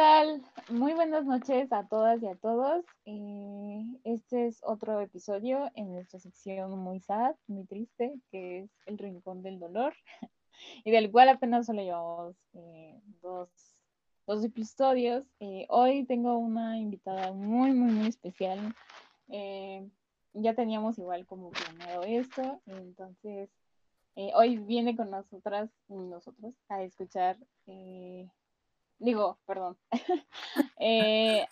Hola, ¿qué tal? Muy buenas noches a todas y a todos. Eh, este es otro episodio en nuestra sección muy sad, muy triste, que es El Rincón del Dolor, y del cual apenas solo llevamos eh, dos, episodios. Eh, hoy tengo una invitada muy, muy, muy especial. ya teníamos igual como planeado esto, entonces hoy viene con nosotras nosotros a escuchar digo, perdón, eh,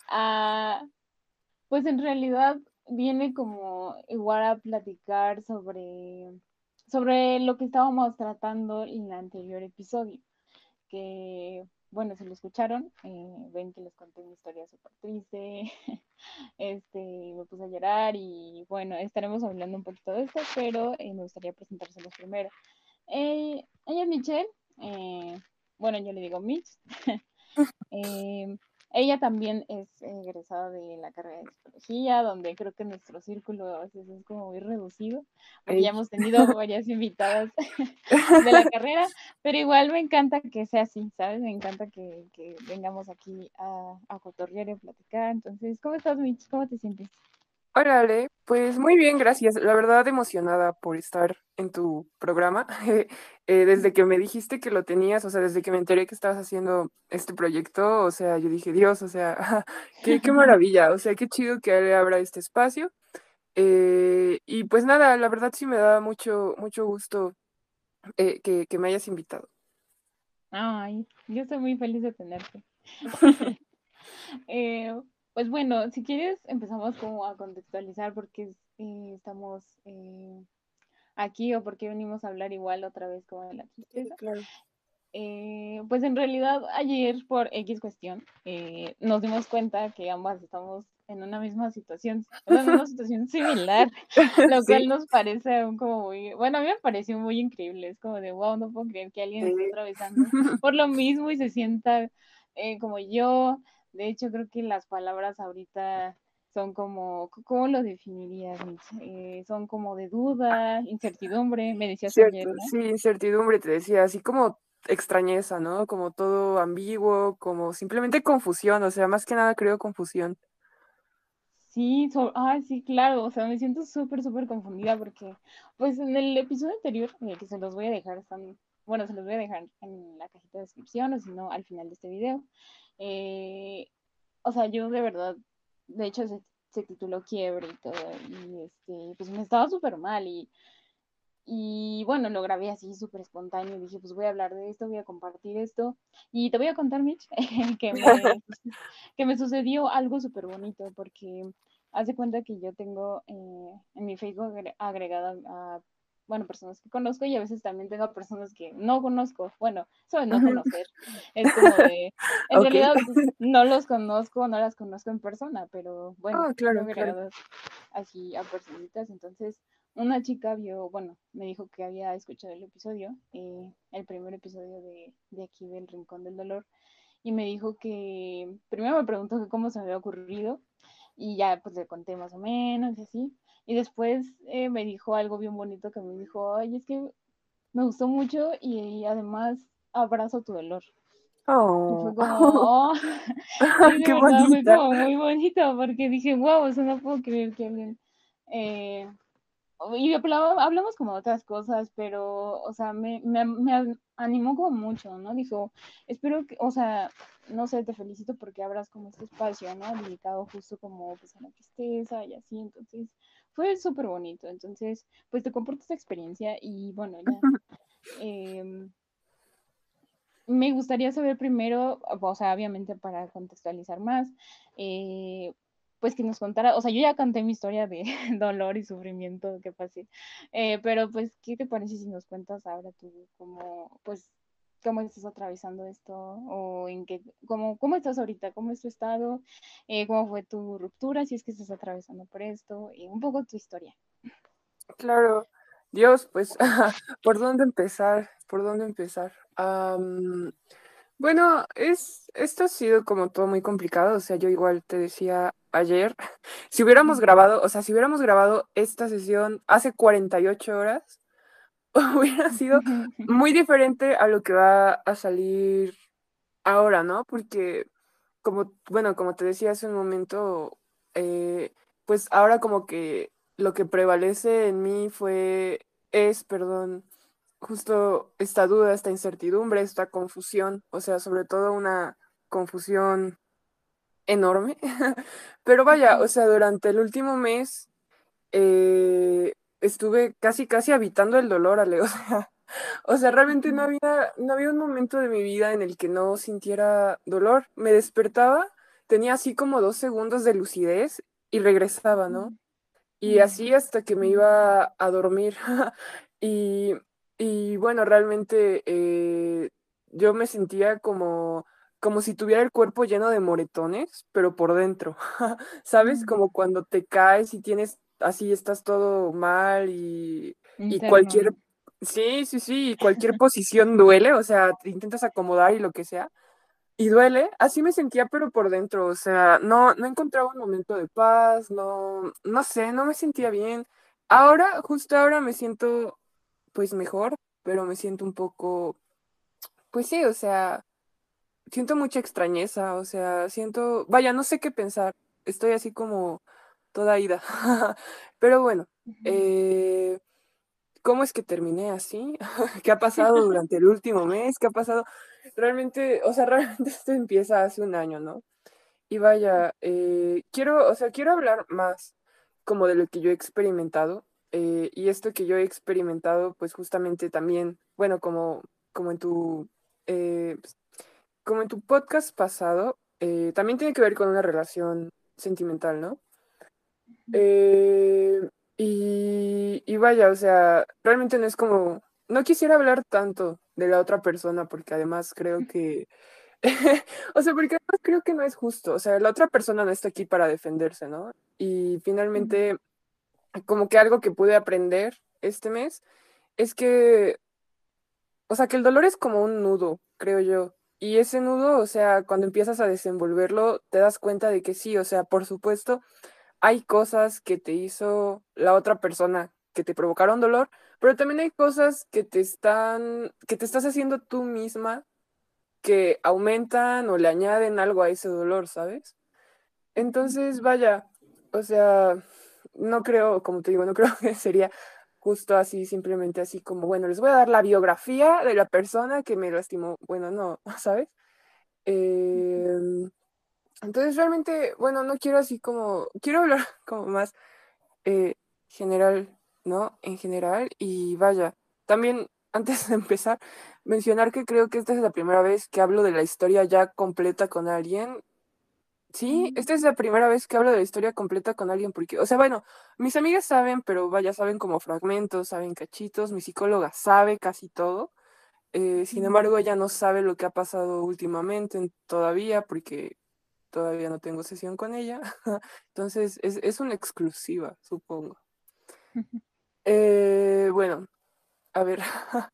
pues en realidad viene como igual a platicar sobre, sobre lo que estábamos tratando en el anterior episodio, que bueno, si lo escucharon, eh, ven que les conté una historia súper triste, este, me puse a llorar y bueno, estaremos hablando un poquito de esto, pero eh, me gustaría presentárselos primero. ella es Michelle, bueno, yo le digo Mitch, Eh, ella también es egresada de la carrera de psicología, donde creo que nuestro círculo a veces es como muy reducido, porque ya hemos tenido varias invitadas de la carrera, pero igual me encanta que sea así, ¿sabes? Me encanta que, vengamos aquí a, a cotorrear y a platicar. Entonces, ¿cómo estás, Mitch? ¿Cómo te sientes? Órale, pues muy bien, gracias. La verdad emocionada por estar en tu programa. Eh, desde que me dijiste que lo tenías, o sea, desde que me enteré que estabas haciendo este proyecto, o sea, yo dije, Dios, o sea, qué, qué maravilla, o sea, qué chido que abra este espacio. Eh, y pues nada, la verdad sí me da mucho, mucho gusto eh, que, que me hayas invitado. Ay, yo estoy muy feliz de tenerte. eh, pues bueno, si quieres empezamos como a contextualizar por qué eh, estamos eh, aquí o por qué venimos a hablar igual otra vez como de la tristeza. Eh, pues en realidad ayer por X cuestión nos dimos cuenta que ambas estamos en una misma situación, en una situación similar, lo cual nos parece como muy, bueno, a mí me pareció muy increíble, es como de, wow, no puedo creer que alguien esté atravesando por lo mismo y se sienta como yo, de hecho, creo que las palabras ahorita son como, ¿cómo lo definirías? Eh, son como de duda, incertidumbre, me decías Cierto, Sí, incertidumbre, te decía, así como extrañeza, ¿no? Como todo ambiguo, como simplemente confusión, o sea, más que nada creo confusión. Sí, ah, sí, claro, o sea, me siento súper, súper confundida porque, pues en el episodio anterior, eh, que se los voy a dejar, están, bueno, se los voy a dejar en la cajita de descripción o si no, al final de este video, eh, o sea, yo de verdad, de hecho se, tituló Quiebre y todo, y este, pues me estaba súper mal y, y bueno, lo grabé así súper espontáneo, dije, pues voy a hablar de esto, voy a compartir esto, y te voy a contar, Mitch, que, me, que me sucedió algo súper bonito, porque hace cuenta que yo tengo eh, en mi Facebook agregada a bueno, personas que conozco y a veces también tengo personas que no conozco. Bueno, eso no conocer es como de, en realidad pues, no los conozco, no las conozco en persona, pero bueno, oh, claro, así a personitas. Entonces, una chica vio, bueno, me dijo que había escuchado el episodio, eh, el primer episodio de, de aquí del Rincón del Dolor, y me dijo que, primero me preguntó que cómo se me había ocurrido, y ya pues le conté más o menos y así. Y después eh, me dijo algo bien bonito que me dijo, ay, es que me gustó mucho y, además abrazo tu dolor. Oh. fue como, oh. Qué bonito. Fue como muy bonito porque dije, wow, eso no puedo creer que alguien... Eh, y hablamos como de otras cosas, pero, o sea, me, me, me, animó como mucho, ¿no? Dijo, espero que, o sea, no sé, te felicito porque abras como este espacio, ¿no? Dedicado justo como pues a la tristeza y así, entonces, fue súper bonito. Entonces, pues te comparto esta experiencia y bueno, ya. Em, me gustaría saber primero, o sea, obviamente para contextualizar más, eh, pues que nos contara, o sea, yo ya conté mi historia de dolor y sufrimiento que pasé, eh, pero pues, ¿qué te parece si nos cuentas ahora tú cómo, pues, cómo estás atravesando esto o en qué, cómo, cómo estás ahorita, cómo es tu estado, eh, cómo fue tu ruptura, si es que estás atravesando por esto, y un poco tu historia. Claro, Dios, pues, ¿por dónde empezar? ¿Por dónde empezar? bueno, es, esto ha sido como todo muy complicado, o sea, yo igual te decía ayer, si hubiéramos grabado, o sea, si hubiéramos grabado esta sesión hace 48 horas, hubiera sido muy diferente a lo que va a salir ahora, ¿no? Porque como, bueno, como te decía hace un momento, eh, pues ahora como que lo que prevalece en mí fue, es, perdón, justo esta duda, esta incertidumbre, esta confusión, o sea, sobre todo una confusión enorme. Pero vaya, o sea, durante el último mes eh, estuve casi, casi habitando el dolor, Ale. O sea, o sea, realmente no había, no había un momento de mi vida en el que no sintiera dolor. Me despertaba, tenía así como dos segundos de lucidez y regresaba, ¿no? Y así hasta que me iba a dormir. y, y, bueno, realmente eh, yo me sentía como, como si tuviera el cuerpo lleno de moretones, pero por dentro. ¿Sabes? Como cuando te caes y tienes, así estás todo mal y, y cualquier Sí, sí, sí, cualquier posición duele, o sea, te intentas acomodar y lo que sea, y duele, así me sentía, pero por dentro, o sea, no, no encontraba un momento de paz, no, no sé, no me sentía bien. Ahora, justo ahora me siento, pues mejor, pero me siento un poco, pues sí, o sea, siento mucha extrañeza, o sea, siento, vaya, no sé qué pensar, estoy así como toda ida, pero bueno, eh ¿Cómo es que terminé así? ¿Qué ha pasado durante el último mes? ¿Qué ha pasado? Realmente, o sea, realmente esto empieza hace un año, ¿no? Y vaya, eh, quiero, o sea, quiero hablar más como de lo que yo he experimentado. Eh, y esto que yo he experimentado, pues justamente también, bueno, como, como en tu, pues, como en tu podcast pasado, también tiene que ver con una relación sentimental, ¿no? Eh, y, vaya, o sea, realmente no es como, no quisiera hablar tanto de la otra persona porque además creo que, o sea, porque además creo que no es justo, o sea, la otra persona no está aquí para defenderse, ¿no? Y finalmente, como que algo que pude aprender este mes es que, o sea, que el dolor es como un nudo, creo yo. Y ese nudo, o sea, cuando empiezas a desenvolverlo, te das cuenta de que sí, o sea, por supuesto, hay cosas que te hizo la otra persona que te provocaron dolor, pero también hay cosas que te están, que te estás haciendo tú misma que aumentan o le añaden algo a ese dolor, ¿sabes? Entonces, vaya, o sea, no creo, como te digo, no creo que sería justo así, simplemente así como, bueno, les voy a dar la biografía de la persona que me lastimó. Bueno, no, ¿sabes? Eh, entonces realmente, bueno, no quiero así como, quiero hablar como más eh, general, ¿no? En general y vaya, también antes de empezar, mencionar que creo que esta es la primera vez que hablo de la historia ya completa con alguien. Sí, esta es la primera vez que hablo de la historia completa con alguien porque, o sea, bueno, mis amigas saben, pero vaya, saben como fragmentos, saben cachitos, mi psicóloga sabe casi todo. Eh, sin embargo, ella no sabe lo que ha pasado últimamente todavía porque todavía no tengo sesión con ella, entonces es, una exclusiva, supongo. Eh, bueno, a ver,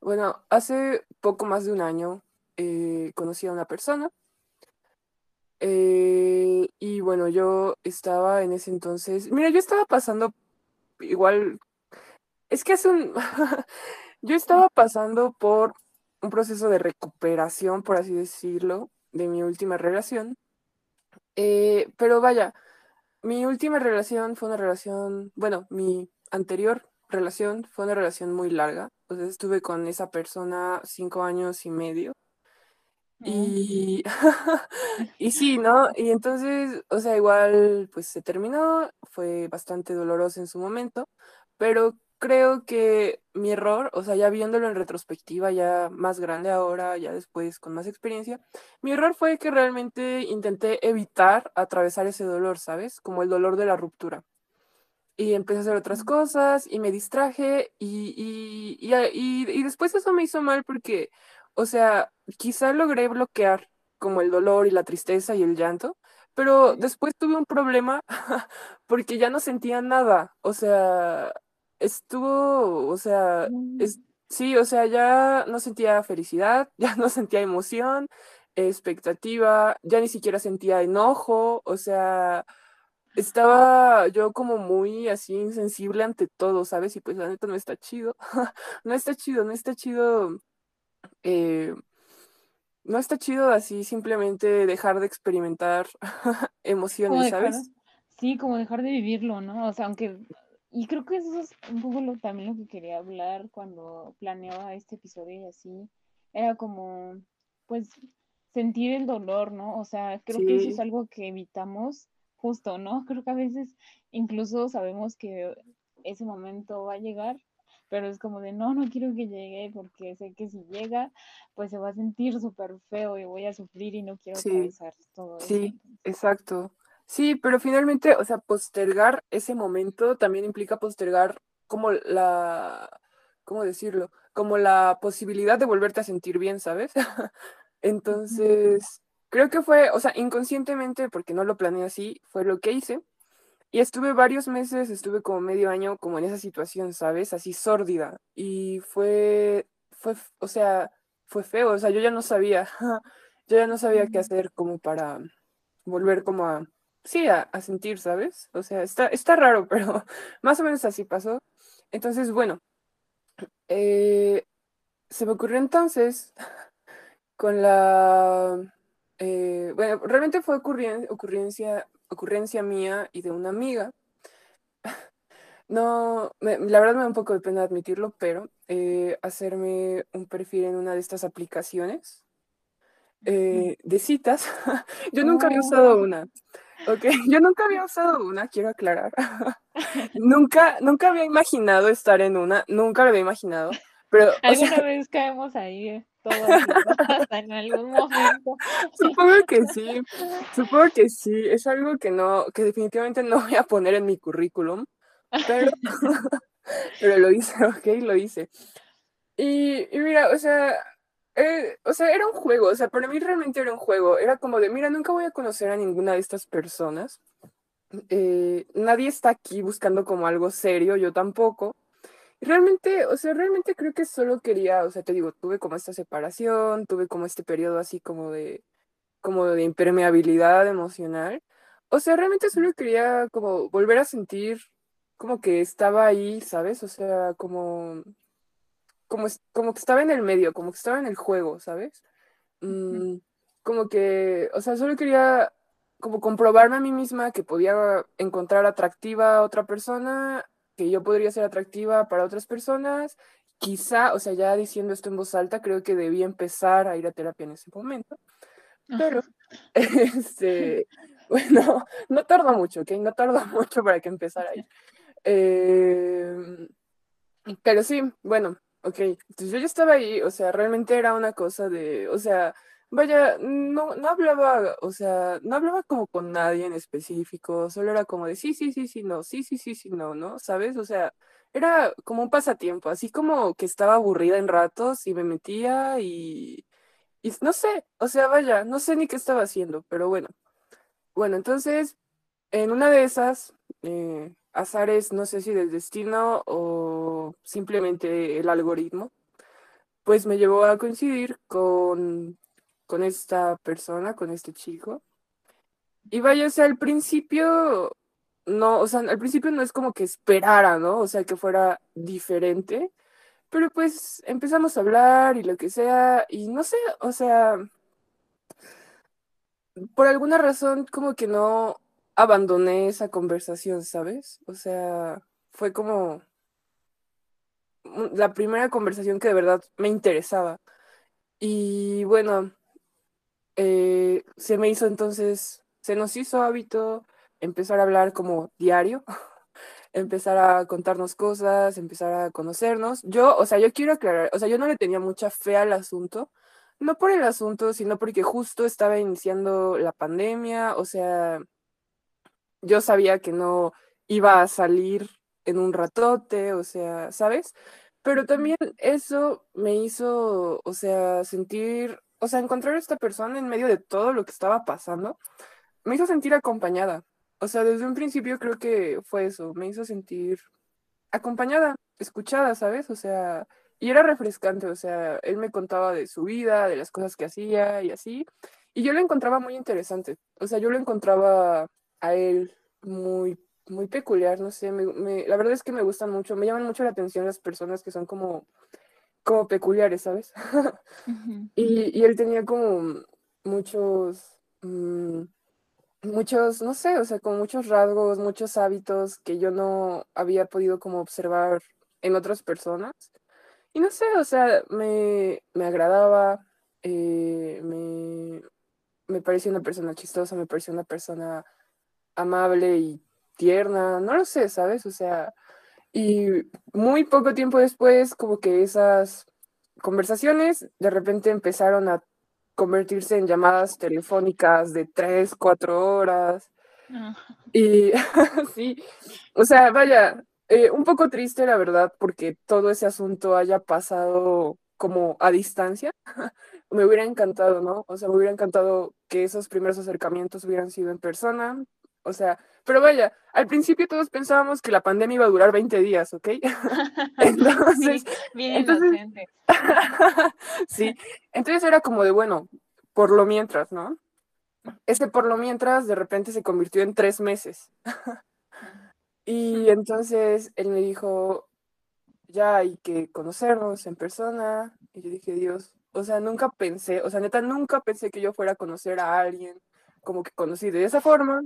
bueno, hace poco más de un año eh, conocí a una persona eh, y bueno, yo estaba en ese entonces, mira, yo estaba pasando igual, es que hace un, yo estaba pasando por un proceso de recuperación, por así decirlo, de mi última relación. Eh, pero vaya, mi última relación fue una relación, bueno, mi anterior relación fue una relación muy larga. O sea, estuve con esa persona cinco años y medio. Mm. Y, y sí, ¿no? Y entonces, o sea, igual, pues se terminó, fue bastante doloroso en su momento, pero creo que mi error, o sea, ya viéndolo en retrospectiva, ya más grande ahora, ya después con más experiencia, mi error fue que realmente intenté evitar atravesar ese dolor, ¿sabes? Como el dolor de la ruptura. Y empecé a hacer otras cosas y me distraje y, y, y, y después eso me hizo mal porque, o sea, quizá logré bloquear como el dolor y la tristeza y el llanto, pero después tuve un problema porque ya no sentía nada, o sea, estuvo, o sea, Mm. es, sí, o sea, ya no sentía felicidad, ya no sentía emoción, expectativa, ya ni siquiera sentía enojo, o sea, estaba yo como muy así insensible ante todo, ¿sabes? Y pues la neta no está chido, no está chido, no está chido, eh, no está chido así simplemente dejar de experimentar emociones, ¿sabes? sí, como dejar de vivirlo, ¿no? O sea, aunque, y creo que eso es un poco lo, también lo que quería hablar cuando planeaba este episodio y así, era como, pues, sentir el dolor, ¿no? O sea, creo que eso es algo que evitamos justo, ¿no? Creo que a veces incluso sabemos que ese momento va a llegar, pero es como de, no, no quiero que llegue porque sé que si llega, pues se va a sentir súper feo y voy a sufrir y no quiero sí, todo eso. Sí, exacto. Sí, pero finalmente, o sea, postergar ese momento también implica postergar como la, ¿cómo decirlo? Como la posibilidad de volverte a sentir bien, ¿sabes? Entonces, creo que fue, o sea, inconscientemente, porque no lo planeé así, fue lo que hice. Y estuve varios meses, estuve como medio año como en esa situación, ¿sabes? Así sórdida. Y fue, fue, o sea, fue feo, o sea, yo ya no sabía, yo ya no sabía qué hacer como para volver como a, sí, a, sentir, ¿sabes? O sea, está, está raro, pero más o menos así pasó. Entonces, bueno, eh, se me ocurrió entonces con la, eh, bueno, realmente fue ocurrencia ocurrencia mía y de una amiga. No, la verdad me da un poco de pena admitirlo, pero eh, hacerme un perfil en una de estas aplicaciones eh, de citas. yo nunca había usado oh. una. Ok, yo nunca había usado una, quiero aclarar. nunca, nunca había imaginado estar en una, nunca lo había imaginado. Pero, Alguna vez caemos ahí, ¿eh? en algún momento. Supongo que sí, supongo que sí, es algo que no, que definitivamente no voy a poner en mi currículum, pero, pero lo hice, ok, lo hice. Y, mira, o sea, eh, o sea, era un juego, o sea, para mí realmente era un juego, era como de, mira, nunca voy a conocer a ninguna de estas personas, eh, nadie está aquí buscando como algo serio, yo tampoco, Realmente, o sea, realmente creo que solo quería, o sea, te digo, tuve como esta separación, tuve como este periodo así como de, como de impermeabilidad emocional. O sea, realmente solo quería como volver a sentir como que estaba ahí, ¿sabes? O sea, como, como, como que estaba en el medio, como que estaba en el juego, ¿sabes? Mm, como que, o sea, solo quería como comprobarme a mí misma que podía encontrar atractiva a otra persona que yo podría ser atractiva para otras personas. Quizá, o sea, ya diciendo esto en voz alta, creo que debía empezar a ir a terapia en ese momento. Pero, este, bueno, no tarda mucho, ¿ok? No tarda mucho para que empezara a ir. Em, pero sí, bueno, ok. Entonces yo ya estaba ahí, o sea, realmente era una cosa de, o sea, Vaya, no, no hablaba, o sea, no hablaba como con nadie en específico, solo era como de sí, sí, sí, sí, no, sí, sí, sí, sí, no, ¿no? ¿Sabes? O sea, era como un pasatiempo, así como que estaba aburrida en ratos y me metía y, y no sé, o sea, vaya, no sé ni qué estaba haciendo, pero bueno. Bueno, entonces, en una de esas, eh, azares, no sé si del destino o simplemente el algoritmo, pues me llevó a coincidir con con esta persona, con este chico. Y vaya, o sea, al principio, no, o sea, al principio no es como que esperara, ¿no? O sea, que fuera diferente, pero pues empezamos a hablar y lo que sea, y no sé, o sea, por alguna razón como que no abandoné esa conversación, ¿sabes? O sea, fue como la primera conversación que de verdad me interesaba. Y bueno, eh, se me hizo entonces, se nos hizo hábito empezar a hablar como diario, empezar a contarnos cosas, empezar a conocernos. Yo, o sea, yo quiero aclarar, o sea, yo no le tenía mucha fe al asunto, no por el asunto, sino porque justo estaba iniciando la pandemia, o sea, yo sabía que no iba a salir en un ratote, o sea, ¿sabes? Pero también eso me hizo, o sea, sentir o sea, encontrar a esta persona en medio de todo lo que estaba pasando me hizo sentir acompañada. O sea, desde un principio creo que fue eso, me hizo sentir acompañada, escuchada, ¿sabes? O sea, y era refrescante, o sea, él me contaba de su vida, de las cosas que hacía y así, y yo lo encontraba muy interesante. O sea, yo lo encontraba a él muy muy peculiar, no sé, me, la verdad es que me gustan mucho, me llaman mucho la atención las personas que son como como peculiares, ¿sabes? y, y, él tenía como muchos, mm, muchos, no sé, o sea, como muchos rasgos, muchos hábitos que yo no había podido como observar en otras personas. Y no sé, o sea, me, me agradaba, eh, me, me parecía una persona chistosa, me parecía una persona amable y tierna, no lo sé, ¿sabes? O sea, y muy poco tiempo después, como que esas conversaciones de repente empezaron a convertirse en llamadas telefónicas de tres, cuatro horas. Y sí, o sea, vaya, eh, un poco triste la verdad, porque todo ese asunto haya pasado como a distancia. me hubiera encantado, ¿no? O sea, me hubiera encantado que esos primeros acercamientos hubieran sido en persona, o sea, pero vaya, al principio todos pensábamos que la pandemia iba a durar 20 días, ¿ok? entonces, bien entonces, sí, entonces era como de, bueno, por lo mientras, ¿no? Ese por lo mientras de repente se convirtió en tres meses. y entonces él me dijo, ya hay que conocernos en persona. Y yo dije, Dios, o sea, nunca pensé, o sea, neta, nunca pensé que yo fuera a conocer a alguien como que conocí de esa forma.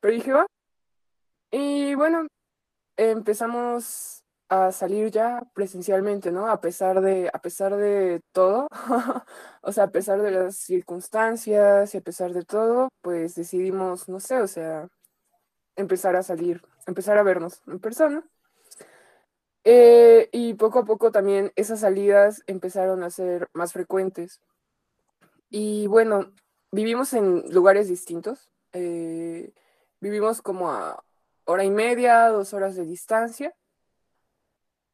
Pero dije, va. Y bueno, empezamos a salir ya presencialmente, ¿no? A pesar de, a pesar de todo, o sea, a pesar de las circunstancias y a pesar de todo, pues decidimos, no sé, o sea, empezar a salir, empezar a vernos en persona. Eh, y poco a poco también esas salidas empezaron a ser más frecuentes. Y bueno, vivimos en lugares distintos. Eh, vivimos como a hora y media, dos horas de distancia.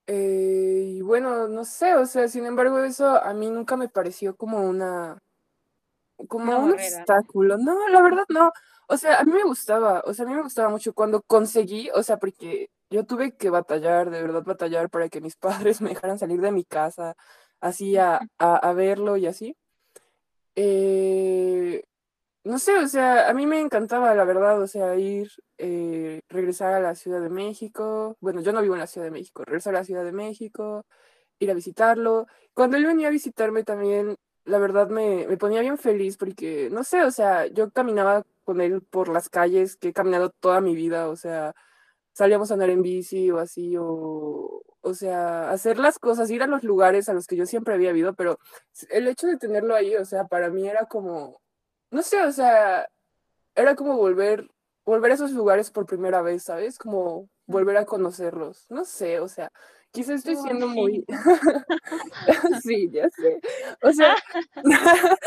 Eh, y bueno, no sé, o sea, sin embargo, eso a mí nunca me pareció como una, como un obstáculo. No, la verdad no. O sea, a mí me gustaba, o sea, a mí me gustaba mucho cuando conseguí, o sea, porque yo tuve que batallar, de verdad batallar para que mis padres me dejaran salir de mi casa, así a, a, verlo y así. Eh, no sé, o sea, a mí me encantaba, la verdad, o sea, ir, eh, regresar a la Ciudad de México. Bueno, yo no vivo en la Ciudad de México, regresar a la Ciudad de México, ir a visitarlo. Cuando él venía a visitarme también, la verdad me, me ponía bien feliz porque, no sé, o sea, yo caminaba con él por las calles que he caminado toda mi vida, o sea, salíamos a andar en bici o así, o, o sea, hacer las cosas, ir a los lugares a los que yo siempre había ido, pero el hecho de tenerlo ahí, o sea, para mí era como, no sé, o sea, era como volver, volver a esos lugares por primera vez, ¿sabes? Como volver a conocerlos, no sé, o sea, quizás estoy siendo muy... sí, ya sé. O sea,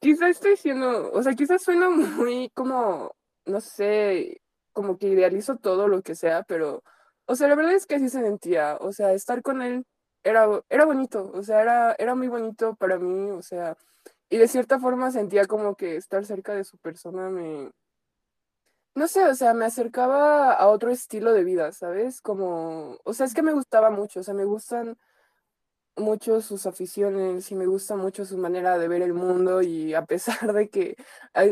quizás estoy siendo, o sea, quizás suena muy como, no sé, como que idealizo todo lo que sea, pero, o sea, la verdad es que así se sentía, o sea, estar con él era, era bonito, o sea, era, era muy bonito para mí, o sea, y de cierta forma sentía como que estar cerca de su persona me, no sé, o sea, me acercaba a otro estilo de vida, ¿sabes? Como, o sea, es que me gustaba mucho, o sea, me gustan mucho sus aficiones y me gusta mucho su manera de ver el mundo y a pesar de que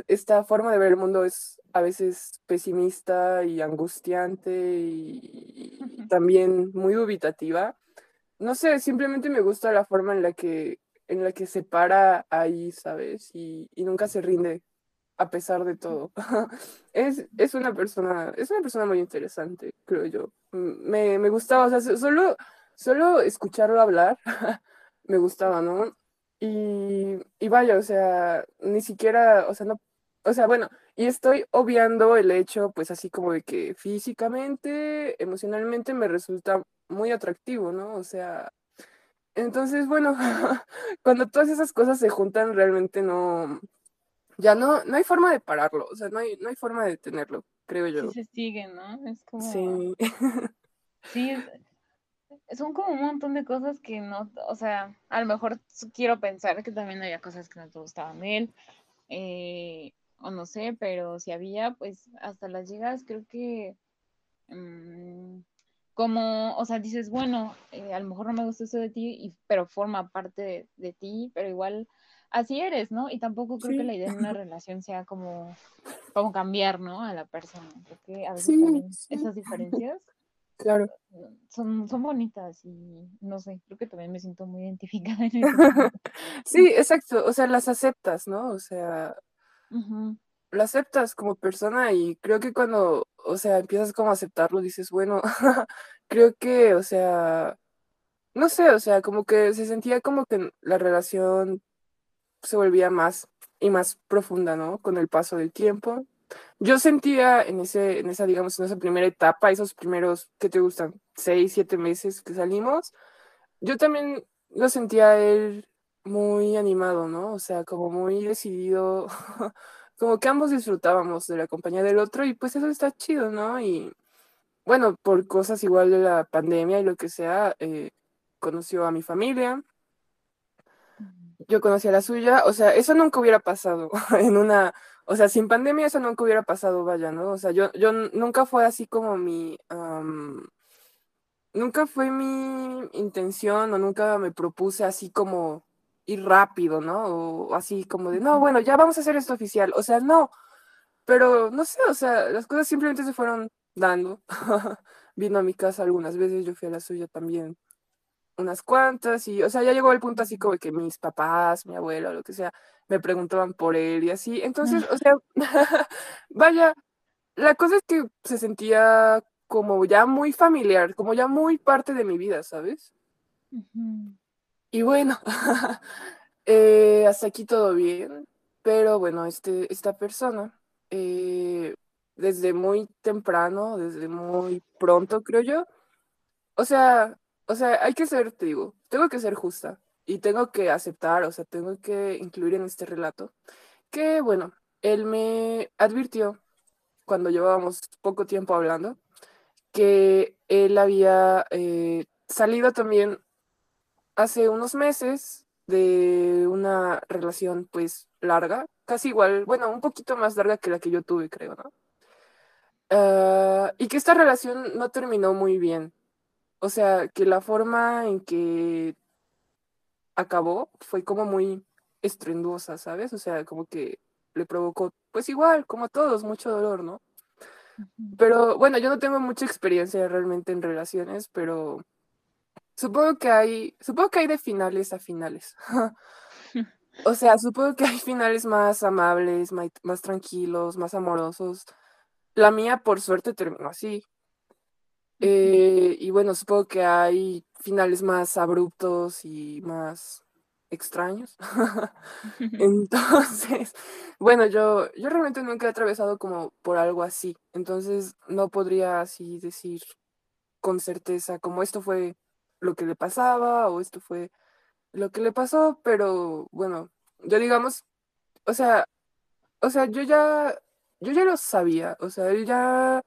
esta forma de ver el mundo es a veces pesimista y angustiante y, también muy dubitativa, no sé, simplemente me gusta la forma en la que en la que se para ahí, ¿sabes? Y, y nunca se rinde a pesar de todo. es, es, una persona, es una persona muy interesante, creo yo. Me, me gustaba, o sea, solo solo escucharlo hablar me gustaba, ¿no? Y, y vaya, o sea, ni siquiera, o sea, no, o sea, bueno, y estoy obviando el hecho, pues así como de que físicamente, emocionalmente me resulta muy atractivo, ¿no? O sea, entonces, bueno, cuando todas esas cosas se juntan, realmente no, ya no, no hay forma de pararlo, o sea, no hay, no hay forma de detenerlo, creo yo. Sí se sigue, ¿no? Es como... Sí. sí, son como un montón de cosas que no, o sea, a lo mejor quiero pensar que también había cosas que no te gustaban de él, eh, o no sé, pero si había, pues hasta las llegas, creo que mm, como, o sea, dices, bueno, eh, a lo mejor no me gusta eso de ti, y, pero forma parte de, ti, pero igual así eres, ¿no? Y tampoco creo que la idea de una relación sea como, como cambiar, ¿no? A la persona, porque a veces también esas diferencias Claro. son, son bonitas y no sé, creo que también me siento muy identificada en ese Sí, exacto, o sea, las aceptas, ¿no? O sea, Ujú, lo aceptas como persona y creo que cuando, o sea, empiezas como a aceptarlo, dices, bueno, creo que, o sea, no sé, o sea, como que se sentía como que la relación se volvía más y más profunda, ¿no? Con el paso del tiempo. Yo sentía en ese, en esa, digamos, en esa primera etapa, esos primeros, ¿qué te gustan? Seis, siete meses que salimos, yo también lo sentía él muy animado, ¿no? O sea, como muy decidido, como que ambos disfrutábamos de la compañía del otro y pues eso está chido, ¿no? Y bueno, por cosas igual de la pandemia y lo que sea, eh, conoció a mi familia, yo conocí a la suya, o sea, eso nunca hubiera pasado en una, o sea, sin pandemia eso nunca hubiera pasado, vaya, ¿no? O sea, yo, yo nunca fue así como mi, nunca fue mi intención o nunca me propuse así como ir rápido, ¿no? O así como de, no, bueno, ya vamos a hacer esto oficial, o sea, no, pero no sé, o sea, las cosas simplemente se fueron dando. Vino a mi casa algunas veces, yo fui a la suya también unas cuantas y, o sea, ya llegó el punto así como que mis papás, mi abuela lo que sea, me preguntaban por él y así. Entonces, o sea, vaya, la cosa es que se sentía como ya muy familiar, como ya muy parte de mi vida, ¿sabes? Y bueno, eh, hasta aquí todo bien, pero bueno, este, esta persona, eh, desde muy temprano, desde muy pronto, creo yo, O sea, o sea, hay que ser, te digo, tengo que ser justa y tengo que aceptar, o sea, tengo que incluir en este relato que, bueno, él me advirtió cuando llevábamos poco tiempo hablando que él había eh, salido también hace unos meses de una relación pues larga, casi igual, bueno, un poquito más larga que la que yo tuve, creo, ¿no? Ah, y que esta relación no terminó muy bien. O sea, que la forma en que acabó fue como muy estruendosa, ¿sabes? O sea, como que le provocó, pues igual, como a todos, mucho dolor, ¿no? Pero bueno, yo no tengo mucha experiencia realmente en relaciones, pero supongo que hay, supongo que hay de finales a finales. O sea, supongo que hay finales más amables, mai- más, tranquilos, más amorosos. La mía, por suerte, terminó así. Eh, y bueno, supongo que hay finales más abruptos y más extraños. Entonces, bueno, yo, yo realmente nunca he atravesado como por algo así. Entonces, no podría así decir con certeza como esto fue lo que le pasaba o esto fue lo que le pasó, pero bueno, yo digamos, o sea, o sea, yo ya, yo ya lo sabía, o sea, él ya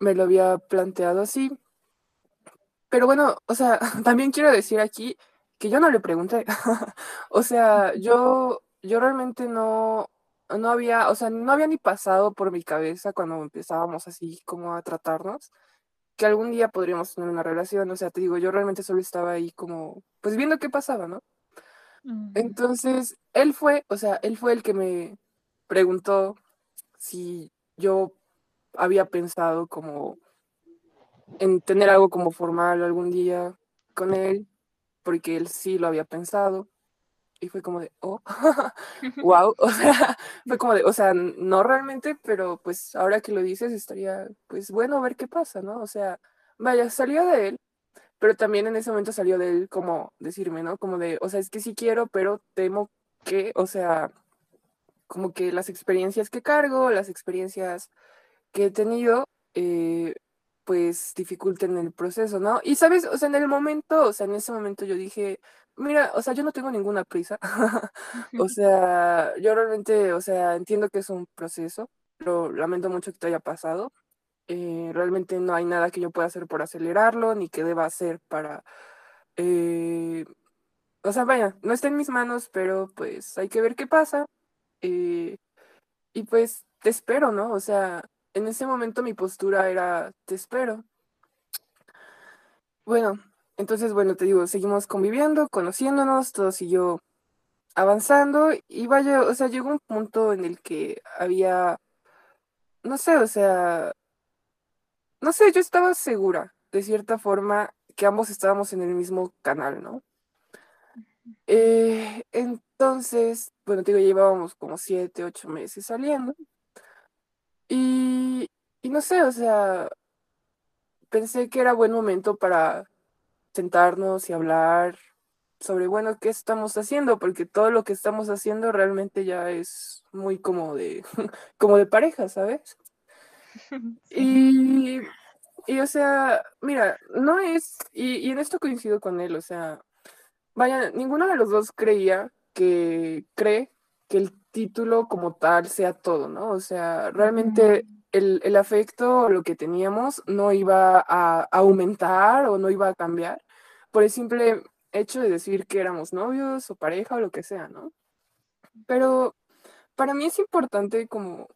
me lo había planteado así. Pero bueno, o sea, también quiero decir aquí que yo no le pregunté. O sea, yo, yo realmente no, no había, o sea, no había ni pasado por mi cabeza cuando empezábamos así como a tratarnos, que algún día podríamos tener una relación. O sea, te digo, yo realmente solo estaba ahí como, pues viendo qué pasaba, ¿no? Entonces, él fue, o sea, él fue el que me preguntó si yo había pensado como en tener algo como formal algún día con él, porque él sí lo había pensado. Y fue como de, oh, wow, o sea, fue como de, o sea, no realmente, pero pues ahora que lo dices estaría, pues bueno, ver qué pasa, ¿no? O sea, vaya, salió de él, pero también en ese momento salió de él como decirme, ¿no? Como de, o sea, es que sí quiero, pero temo que, o sea, como que las experiencias que cargo, las experiencias que he tenido, eh, pues dificulten el proceso, ¿no? Y sabes, o sea, en el momento, o sea, en ese momento yo dije, mira, o sea, yo no tengo ninguna prisa, o sea, yo realmente, o sea, entiendo que es un proceso, lo lamento mucho que te haya pasado, eh, realmente no hay nada que yo pueda hacer por acelerarlo, ni que deba hacer para, eh, o sea, vaya, no está en mis manos, pero pues hay que ver qué pasa. eh, y pues te espero, ¿no? O sea, en ese momento mi postura era, te espero. Bueno, entonces, bueno, te digo, seguimos conviviendo, conociéndonos, todo siguió avanzando y vaya, o sea, llegó un punto en el que había, no sé, o sea, no sé, yo estaba segura, de cierta forma, que ambos estábamos en el mismo canal, ¿no? Eh, entonces, bueno, te digo, llevábamos como siete, ocho meses saliendo. Y, y no sé, o sea, pensé que era buen momento para sentarnos y hablar sobre, bueno, qué estamos haciendo, porque todo lo que estamos haciendo realmente ya es muy como de, como de pareja, ¿sabes? Y, y, o sea, mira, no es, y, y en esto coincido con él, o sea, vaya, ninguno de los dos creía que cree que el título como tal sea todo, ¿no? O sea, realmente el, el afecto, lo que teníamos, no iba a aumentar o no iba a cambiar por el simple hecho de decir que éramos novios o pareja o lo que sea, ¿no? Pero para mí es importante como,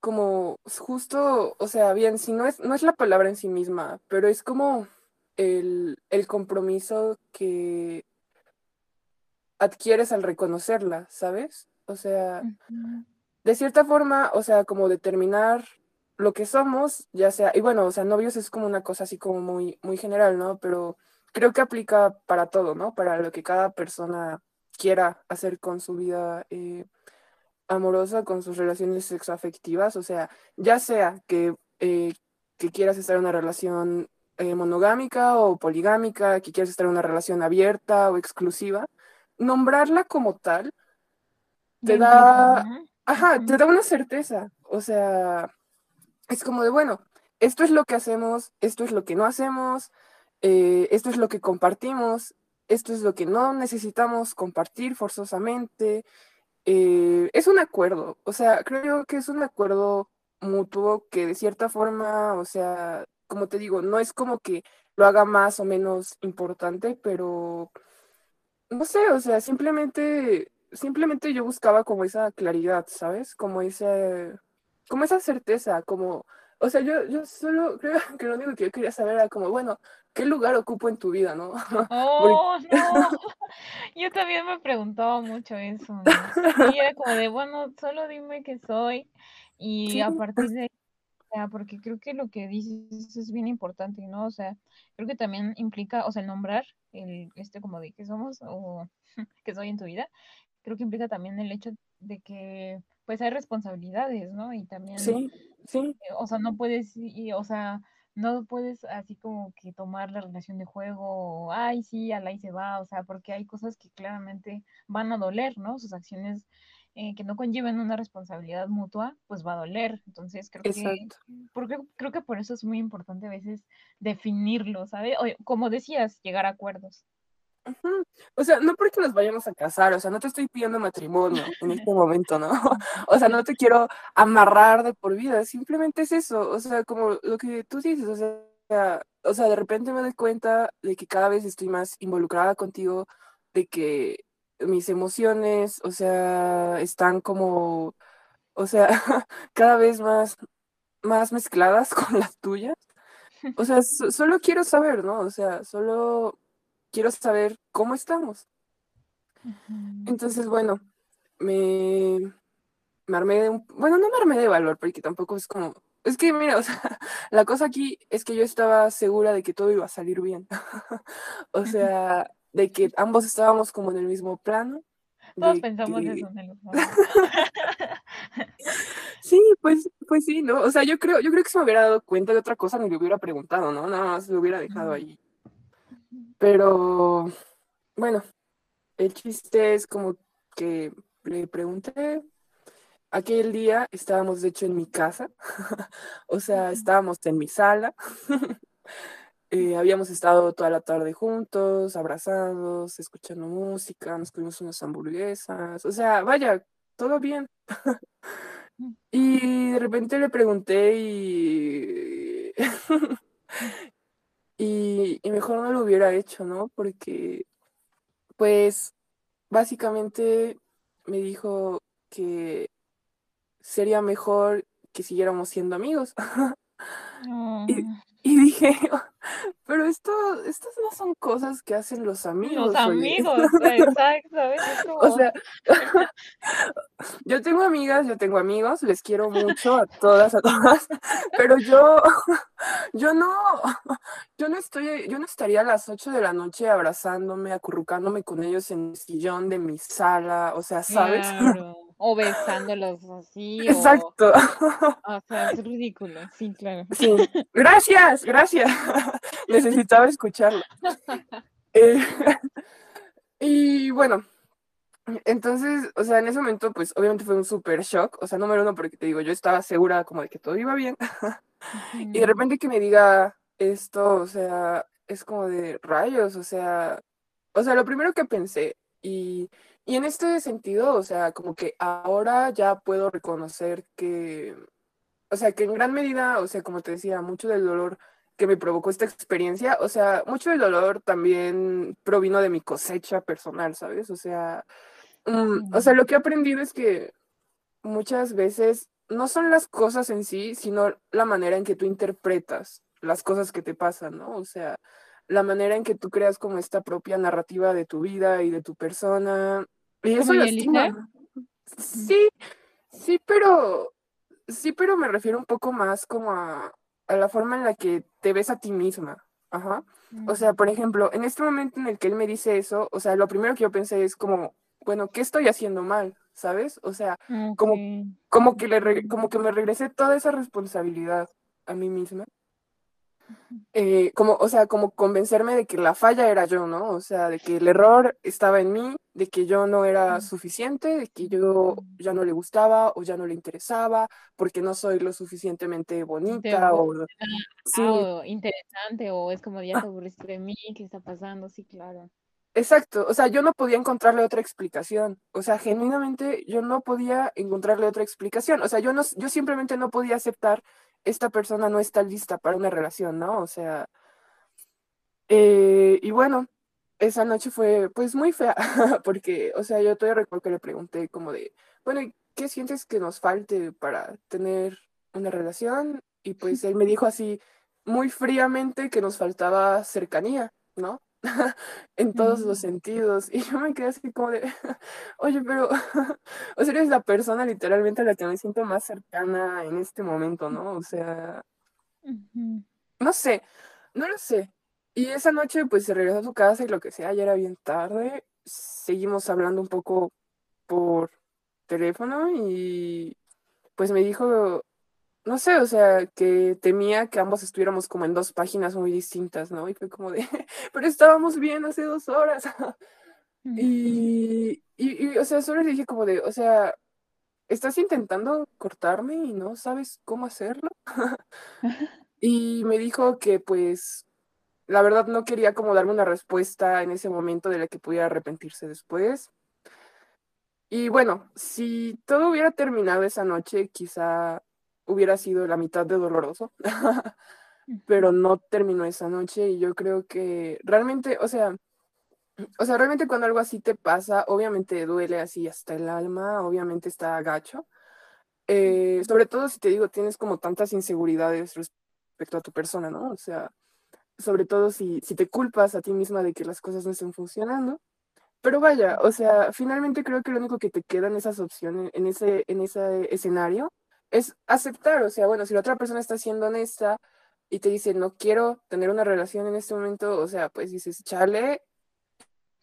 como justo, o sea, bien, si no es, no es la palabra en sí misma, pero es como el, el compromiso que adquieres al reconocerla, ¿sabes? O sea, de cierta forma, o sea, como determinar lo que somos, ya sea, y bueno, o sea, novios es como una cosa así como muy, muy general, ¿no? Pero creo que aplica para todo, ¿no? Para lo que cada persona quiera hacer con su vida eh, amorosa, con sus relaciones sexoafectivas, o sea, ya sea que, eh, que quieras estar en una relación eh, monogámica o poligámica, que quieras estar en una relación abierta o exclusiva, nombrarla como tal te da, ajá, te da una certeza, o sea, es como de, bueno, esto es lo que hacemos, esto es lo que no hacemos, eh, esto es lo que compartimos, esto es lo que no necesitamos compartir forzosamente. Eh, es un acuerdo, o sea, creo que es un acuerdo mutuo que de cierta forma, o sea, como te digo, no es como que lo haga más o menos importante, pero no sé, o sea, simplemente, simplemente yo buscaba como esa claridad, ¿sabes? Como ese, como esa certeza, como, o sea, yo, yo solo creo que lo único que yo quería saber era como, bueno, ¿qué lugar ocupo en tu vida, no? Oh, no. Yo también me preguntaba mucho eso, ¿no? Y era como de, bueno, solo dime qué soy y Sí, a partir de o sea, porque creo que lo que dices es bien importante, ¿no? O sea, creo que también implica, o sea, nombrar el, este como de qué somos o qué soy en tu vida, creo que implica también el hecho de que, pues, hay responsabilidades, ¿no? Y también, sí, sí, eh, o sea, no puedes, y, o sea, no puedes así como que tomar la relación de juego, o, ay, sí, al ahí se va, o sea, porque hay cosas que claramente van a doler, ¿no? Sus acciones eh, que no conlleven una responsabilidad mutua, pues va a doler. Entonces creo que, porque, creo que por eso es muy importante a veces definirlo, ¿sabes? O, como decías, llegar a acuerdos. O sea, no porque nos vayamos a casar, o sea, no te estoy pidiendo matrimonio en este momento, ¿no? O sea, no te quiero amarrar de por vida, simplemente es eso, o sea, como lo que tú dices, o sea, o sea, de repente me doy cuenta de que cada vez estoy más involucrada contigo, de que mis emociones, o sea, están como, o sea, cada vez más, más mezcladas con las tuyas. O sea, so- solo quiero saber, ¿no? O sea, solo quiero saber cómo estamos. Entonces, bueno, me, me armé de un... Bueno, no me armé de valor, porque tampoco es como... Es que, mira, o sea, la cosa aquí es que yo estaba segura de que todo iba a salir bien. O sea, de que ambos estábamos como en el mismo plano, Todos pensamos que... eso en el. Sí, pues, pues sí, ¿no? O sea, yo creo, yo creo que si me hubiera dado cuenta de otra cosa ni le hubiera preguntado, ¿no? Nada más lo hubiera dejado ahí. Pero, bueno, el chiste es como que le pregunté, aquel día estábamos de hecho en mi casa, o sea, estábamos en mi sala, eh, habíamos estado toda la tarde juntos, abrazados, escuchando música, nos comimos unas hamburguesas, o sea, vaya, todo bien. Y de repente le pregunté y... y, y mejor no lo hubiera hecho, ¿no? Porque, pues, básicamente me dijo que sería mejor que siguiéramos siendo amigos. y dije, pero esto, estas no son cosas que hacen los Los amigos, oye. amigos, exacto, O sea, yo tengo amigas, yo tengo amigos, les quiero mucho a todas, a todas, pero yo, yo no, yo no estoy, yo no estaría a las 8 de la noche abrazándome, acurrucándome con ellos en el sillón de mi sala, o sea, ¿sabes? Claro. O besándolos así. Exacto. O, o sea, es ridículo, sí, claro. Sí. Gracias, gracias. Necesitaba escucharlo. Eh, y bueno, entonces, o sea, en ese momento, pues obviamente fue un súper shock. O sea, número uno, porque te digo, yo estaba segura como de que todo iba bien. y de repente que me diga esto, o sea, es como de rayos, o sea, o sea, lo primero que pensé, y, y en este sentido, o sea, como que ahora ya puedo reconocer que, o sea, que en gran medida, o sea, como te decía, mucho del dolor que me provocó esta experiencia, o sea, mucho del dolor también provino de mi cosecha personal, ¿sabes? O sea, mm, o sea, lo que he aprendido es que muchas veces no son las cosas en sí, sino la manera en que tú interpretas las cosas que te pasan, ¿no? O sea, la manera en que tú creas como esta propia narrativa de tu vida y de tu persona. Y eso lastima. Sí, sí, pero sí, pero me refiero un poco más como a, a la forma en la que te ves a ti misma. Ajá. O sea, por ejemplo, en este momento en el que él me dice eso, o sea, lo primero que yo pensé es como, bueno, ¿qué estoy haciendo mal? ¿Sabes? O sea, como, como, que le como que me regresé toda esa responsabilidad a mí misma. Eh, como, o sea, como convencerme de que la falla era yo, ¿no? O sea, de que el error estaba en mí, de que yo no era suficiente, de que yo ya no le gustaba o ya no le interesaba, porque no soy lo suficientemente bonita o... Sí. o interesante, o es como ya te aburriste de mí, ¿qué está pasando? Sí, claro. Exacto, o sea, yo no podía encontrarle otra explicación, o sea, genuinamente yo no podía encontrarle otra explicación, o sea, yo no, yo simplemente no podía aceptar esta persona no está lista para una relación, ¿no? O sea, eh, y bueno, esa noche fue pues muy fea, porque, o sea, yo todavía recuerdo que le pregunté como de, bueno, ¿qué sientes que nos falte para tener una relación? Y pues él me dijo así, muy fríamente, que nos faltaba cercanía, ¿no? en todos los sentidos. Y yo me quedé así como de, oye, pero, o sea, eres la persona literalmente a la que me siento más cercana en este momento, ¿no? O sea, no sé, no lo sé. Y esa noche pues se regresó a su casa y lo que sea, ya era bien tarde. Seguimos hablando un poco por teléfono y pues me dijo, no sé, o sea, que temía que ambos estuviéramos como en dos páginas muy distintas, ¿no? Y fue como de, pero estábamos bien hace dos horas. y, y, o sea, solo le dije como de, o sea, estás intentando cortarme y no sabes cómo hacerlo. y me dijo que pues, la verdad no quería como darme una respuesta en ese momento de la que pudiera arrepentirse después. Y bueno, si todo hubiera terminado esa noche, quizá hubiera sido la mitad de doloroso, pero no terminó esa noche y yo creo que realmente, o sea, o sea, realmente cuando algo así te pasa, obviamente duele así hasta el alma, obviamente está agacho. Eh, sobre todo si te digo, tienes como tantas inseguridades respecto a tu persona, ¿no? O sea, sobre todo si, si te culpas a ti misma de que las cosas no estén funcionando. Pero vaya, o sea, finalmente creo que lo único que te queda en esas opciones, en ese, en ese escenario, es aceptar, o sea, bueno, si la otra persona está siendo honesta y te dice, no quiero tener una relación en este momento, o sea, pues dices, chale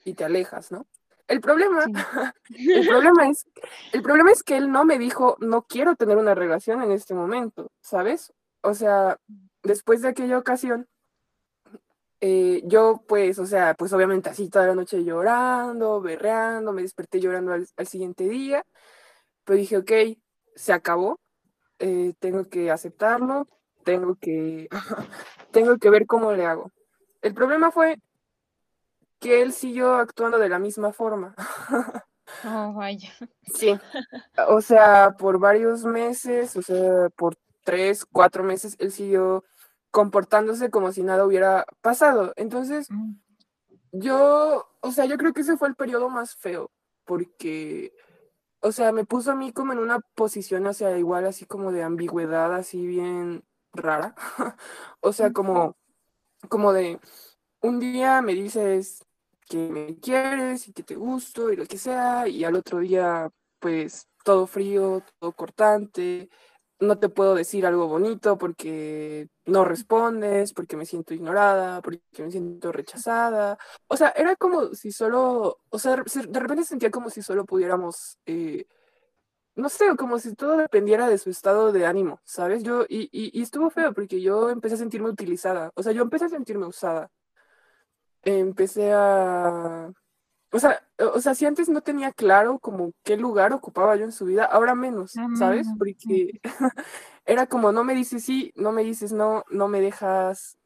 y te alejas, ¿no? El problema, el problema es, el problema es que él no me dijo, no quiero tener una relación en este momento, ¿sabes? O sea, después de aquella ocasión, eh, yo pues, o sea, pues obviamente así toda la noche llorando, berreando, me desperté llorando al, al siguiente día, pero dije, ok, se acabó, eh, tengo que aceptarlo, tengo que, tengo que ver cómo le hago. El problema fue que él siguió actuando de la misma forma. Oh, vaya. Sí, o sea, por varios meses, o sea, por tres, cuatro meses, él siguió comportándose como si nada hubiera pasado. Entonces, mm. yo, o sea, yo creo que ese fue el periodo más feo, porque o sea, me puso a mí como en una posición, o sea, igual así como de ambigüedad, así bien rara. o sea, como, como de, un día me dices que me quieres y que te gusto y lo que sea, y al otro día, pues, todo frío, todo cortante, no te puedo decir algo bonito porque no respondes, porque me siento ignorada, porque me siento rechazada. O sea, era como si solo, o sea, de repente sentía como si solo pudiéramos, eh, no sé, como si todo dependiera de su estado de ánimo, ¿sabes? Yo, y, y, estuvo feo porque yo empecé a sentirme utilizada, o sea, yo empecé a sentirme usada. Empecé a o sea, o sea, si antes no tenía claro como qué lugar ocupaba yo en su vida, ahora menos, ¿sabes? Porque era como no me dices sí, no me dices no, no me dejas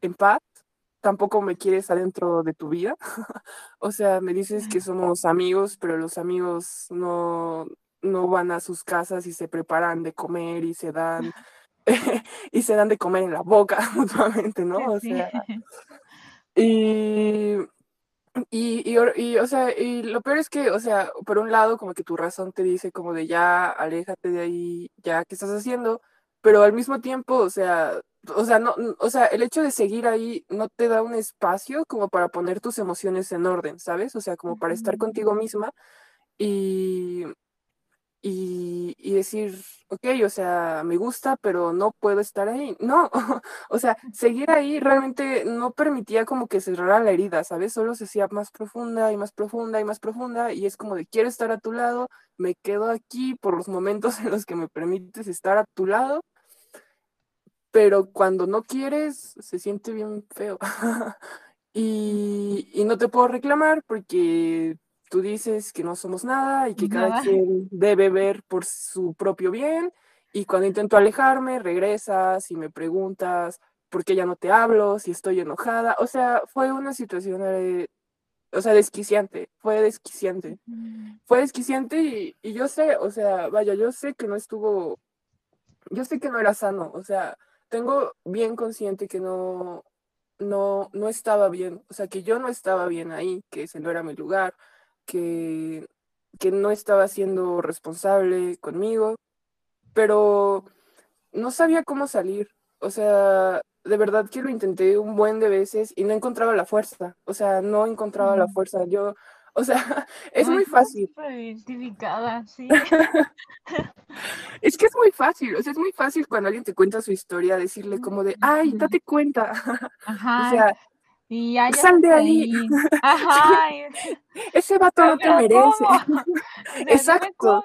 en paz, tampoco me quieres adentro de tu vida. o sea, me dices que somos amigos, pero los amigos no, no van a sus casas y se preparan de comer y se dan y se dan de comer en la boca mutuamente, ¿no? O sea, y y, y, y, o sea, y lo peor es que, o sea, por un lado, como que tu razón te dice como de ya, aléjate de ahí, ya, ¿qué estás haciendo? Pero al mismo tiempo, o sea, o sea, no, o sea, el hecho de seguir ahí no te da un espacio como para poner tus emociones en orden, ¿sabes? O sea, como para estar contigo misma y, y, y, decir, ok, o sea, me gusta, pero no puedo estar ahí. No, o sea, seguir ahí realmente no permitía como que cerrara la herida, ¿sabes? Solo se hacía más profunda y más profunda y más profunda y es como de quiero estar a tu lado, me quedo aquí por los momentos en los que me permites estar a tu lado, pero cuando no quieres se siente bien feo. y, y no te puedo reclamar porque tú dices que no somos nada y que cada quien debe ver por su propio bien y cuando intento alejarme regresas y me preguntas por qué ya no te hablo, si estoy enojada, o sea, fue una situación, eh, o sea, desquiciante, fue desquiciante, fue desquiciante y, y yo sé, o sea, vaya, yo sé que no estuvo, yo sé que no era sano, o sea, tengo bien consciente que no, no, no estaba bien, o sea, que yo no estaba bien ahí, que ese no era mi lugar, que, que no estaba siendo responsable conmigo, pero no sabía cómo salir. O sea, de verdad que lo intenté un buen de veces y no encontraba la fuerza. O sea, no encontraba la fuerza. Yo, o sea, es muy fácil. Identificada, sí. es que es muy fácil, o sea, es muy fácil cuando alguien te cuenta su historia decirle como de, ay, date cuenta. Ajá. o sea, y Sal de ahí. Ajá. Ese vato no te merece. exacto.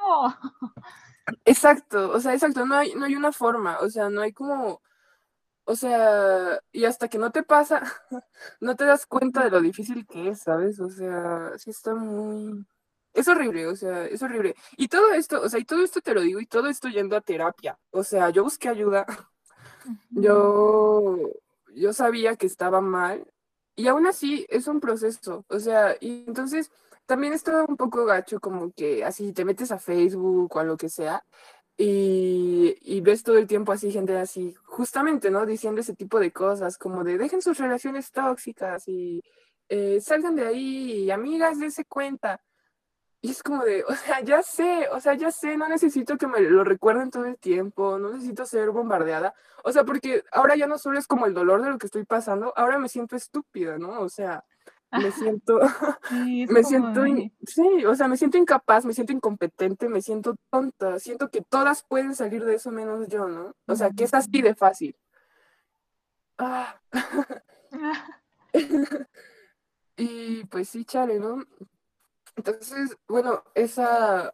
Exacto, o sea, exacto, no hay, no hay una forma, o sea, no hay como, o sea, y hasta que no te pasa, no te das cuenta de lo difícil que es, ¿sabes? O sea, sí está muy... Es horrible, o sea, es horrible. Y todo esto, o sea, y todo esto te lo digo, y todo esto yendo a terapia. O sea, yo busqué ayuda. Yo, yo sabía que estaba mal y aún así es un proceso, o sea, y entonces también está un poco gacho como que así te metes a Facebook o a lo que sea y, y, ves todo el tiempo así gente así, justamente, ¿no? Diciendo ese tipo de cosas, como de dejen sus relaciones tóxicas y eh, salgan de ahí y amigas, dense cuenta. Y es como de, o sea, ya sé, o sea, ya sé, no necesito que me lo recuerden todo el tiempo, no necesito ser bombardeada. O sea, porque ahora ya no solo es como el dolor de lo que estoy pasando, ahora me siento estúpida, ¿no? O sea, me siento, me siento, sí, o sea, me siento incapaz, me siento incompetente, me siento tonta, siento que todas pueden salir de eso menos yo, ¿no? O sea, que es así de fácil. Ah. y pues sí, chale, ¿no? Entonces, bueno, esa,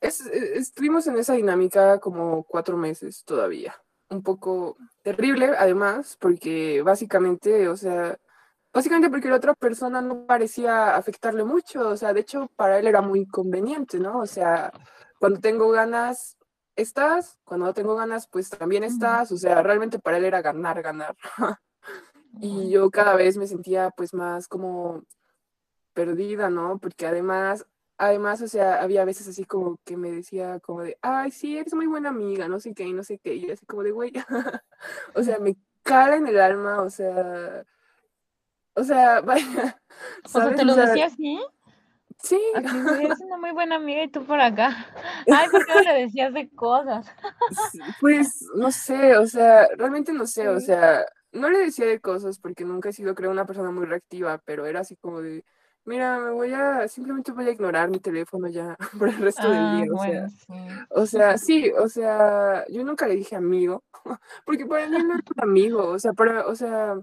es, e, estuvimos en esa dinámica como cuatro meses todavía. Un poco terrible, además, porque básicamente, o sea, básicamente porque la otra persona no parecía afectarle mucho, o sea, de hecho, para él era muy conveniente, ¿no? O sea, cuando tengo ganas, estás, cuando no tengo ganas, pues también estás, o sea, realmente para él era ganar, ganar. y yo cada vez me sentía pues más como perdida, ¿no? Porque además, además, o sea, había veces así como que me decía como de, ay, sí, eres muy buena amiga, no sé qué, y no sé qué, y así como de, güey, o sea, me cala en el alma, o sea, o sea, vaya. O sea, ¿te lo decía así? Sí. eres una muy buena amiga y tú por acá. Ay, ¿por qué no le decías de cosas? Pues, no sé, o sea, realmente no sé, o sea, no le decía de cosas porque nunca he sido, creo, una persona muy reactiva, pero era así como de, mira, me voy a, simplemente voy a ignorar mi teléfono ya por el resto del Ah, día, o sea, bueno, sí. o sea, sí, o sea, yo nunca le dije amigo, porque para mí no es un amigo, o sea, para, o sea,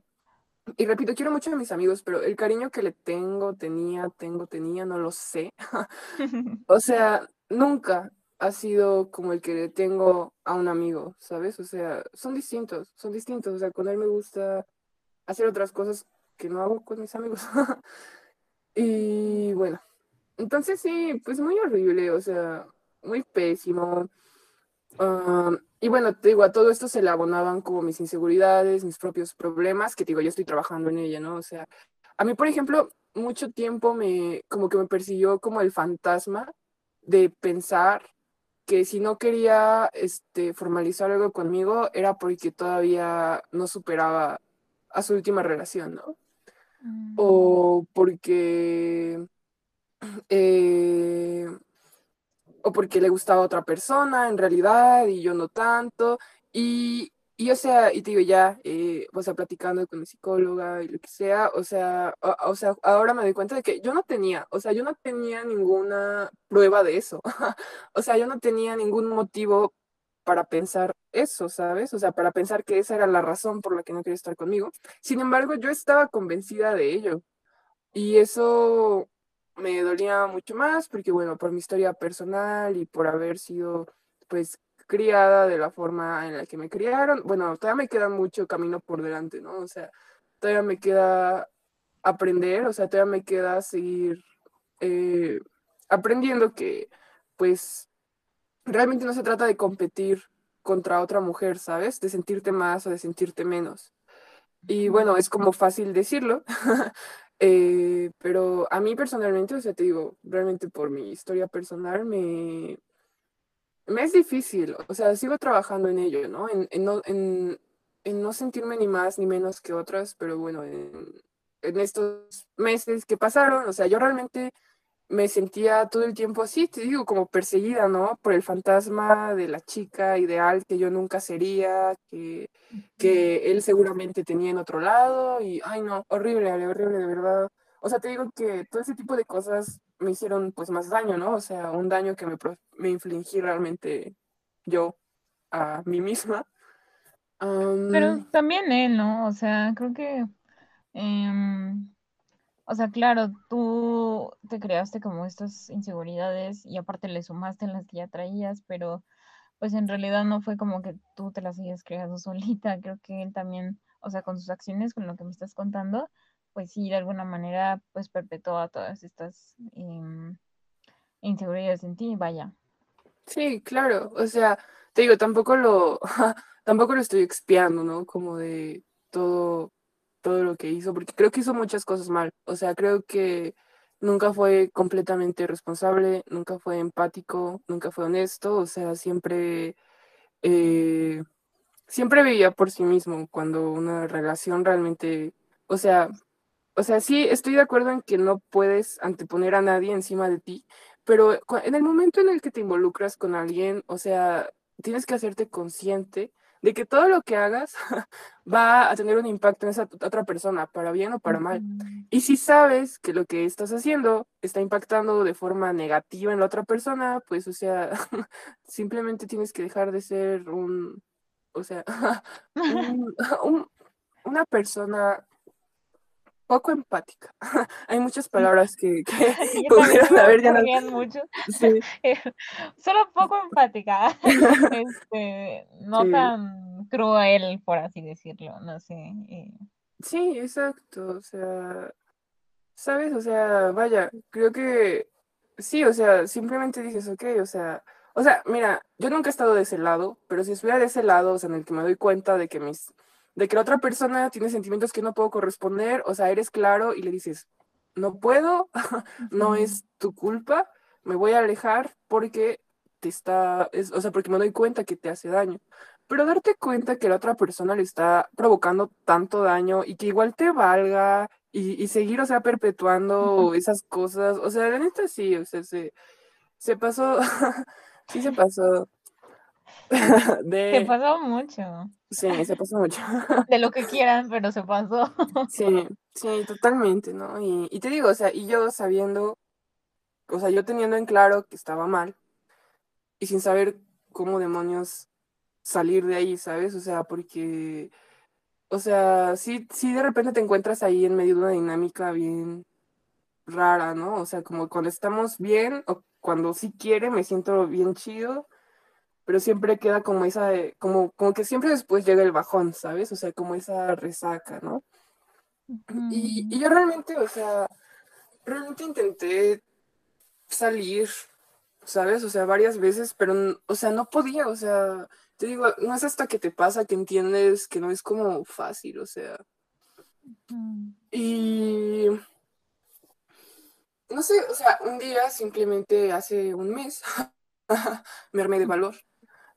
y repito, quiero mucho a mis amigos, pero el cariño que le tengo, tenía, tengo, tenía, no lo sé. O sea, nunca ha sido como el que le tengo a un amigo, ¿sabes? O sea, son distintos, son distintos. O sea, con él me gusta hacer otras cosas que no hago con mis amigos. Y bueno, entonces sí, pues muy horrible, o sea, muy pésimo. Um, y bueno, te digo, a todo esto se le abonaban como mis inseguridades, mis propios problemas, que te digo, yo estoy trabajando en ella, ¿no? O sea, a mí, por ejemplo, mucho tiempo me, como que me persiguió como el fantasma de pensar que si no quería este, formalizar algo conmigo era porque todavía no superaba a su última relación, ¿no? Mm, O porque eh, o porque le gustaba a otra persona en realidad y yo no tanto. Y, y o sea, y te digo ya, eh, o sea, platicando con mi psicóloga y lo que sea, o sea, o, o sea, ahora me doy cuenta de que yo no tenía, o sea, yo no tenía ninguna prueba de eso. o sea, yo no tenía ningún motivo para pensar eso, ¿sabes? O sea, para pensar que esa era la razón por la que no quería estar conmigo. Sin embargo, yo estaba convencida de ello. Y eso me dolía mucho más porque, bueno, por mi historia personal y por haber sido, pues, criada de la forma en la que me criaron, bueno, todavía me queda mucho camino por delante, ¿no? O sea, todavía me queda aprender, o sea, todavía me queda seguir eh, aprendiendo que, pues, realmente no se trata de competir contra otra mujer, ¿sabes? De sentirte más o de sentirte menos. Y bueno, es como fácil decirlo, eh, pero a mí personalmente, o sea, te digo, realmente por mi historia personal, me, me es difícil, o sea, sigo trabajando en ello, ¿no? En, en no, en, en no sentirme ni más ni menos que otras, pero bueno, en, en estos meses que pasaron, o sea, yo realmente me sentía todo el tiempo así, te digo, como perseguida, ¿no? Por el fantasma de la chica ideal que yo nunca sería, que, que él seguramente tenía en otro lado, y, ay, no, horrible, horrible, de verdad. O sea, te digo que todo ese tipo de cosas me hicieron, pues, más daño, ¿no? O sea, un daño que me, me infligí realmente yo a mí misma. Um... Pero también él, ¿no? O sea, creo que... Eh, o sea, claro, tú te creaste como estas inseguridades y aparte le sumaste las que ya traías, pero pues en realidad no fue como que tú te las hayas creado solita. Creo que él también, o sea, con sus acciones, con lo que me estás contando, pues sí, de alguna manera, pues perpetuó todas estas eh, inseguridades en ti, vaya. Sí, claro, o sea, te digo, tampoco lo, tampoco lo estoy expiando, ¿no? Como de todo todo lo que hizo, porque creo que hizo muchas cosas mal. O sea, creo que nunca fue completamente responsable, nunca fue empático, nunca fue honesto, o sea, siempre, eh, siempre veía por sí mismo cuando una relación realmente, o sea, o sea, sí, estoy de acuerdo en que no puedes anteponer a nadie encima de ti, pero en el momento en el que te involucras con alguien, o sea, tienes que hacerte consciente de que todo lo que hagas va a tener un impacto en esa otra persona, para bien o para mal. Y si sabes que lo que estás haciendo está impactando de forma negativa en la otra persona, pues, o sea, simplemente tienes que dejar de ser un, o sea, un, un, una persona poco empática. Hay muchas palabras que, que pudieran haber ya mucho. Sí. Solo poco empática. este, no sí. tan cruel, por así decirlo, no sé. Eh. Sí, exacto. O sea, ¿sabes? O sea, vaya, creo que sí, o sea, simplemente dices, ok, o sea, o sea, mira, yo nunca he estado de ese lado, pero si estuviera de ese lado, o sea, en el que me doy cuenta de que mis de que la otra persona tiene sentimientos que no puedo corresponder, o sea, eres claro y le dices, no puedo, no es tu culpa, me voy a alejar porque te está, es, o sea, porque me doy cuenta que te hace daño. Pero darte cuenta que la otra persona le está provocando tanto daño y que igual te valga y, y seguir, o sea, perpetuando esas cosas, o sea, la neta sí, o sea, se, se pasó, sí se pasó. de... Se pasó mucho. Sí, se pasó mucho. De lo que quieran, pero se pasó. Sí, sí, totalmente, ¿no? Y, y te digo, o sea, y yo sabiendo, o sea, yo teniendo en claro que estaba mal y sin saber cómo demonios salir de ahí, ¿sabes? O sea, porque, o sea, sí, sí de repente te encuentras ahí en medio de una dinámica bien rara, ¿no? O sea, como cuando estamos bien o cuando sí quiere me siento bien chido, pero siempre queda como esa, de- como, como que siempre después llega el bajón, ¿sabes? O sea, como esa resaca, ¿no? Y, y yo realmente, o sea, realmente intenté salir, ¿sabes? O sea, varias veces, pero, o sea, no podía, o sea, te digo, no es hasta que te pasa que entiendes que no es como fácil, o sea, y no sé, o sea, un día simplemente hace un mes me armé de valor.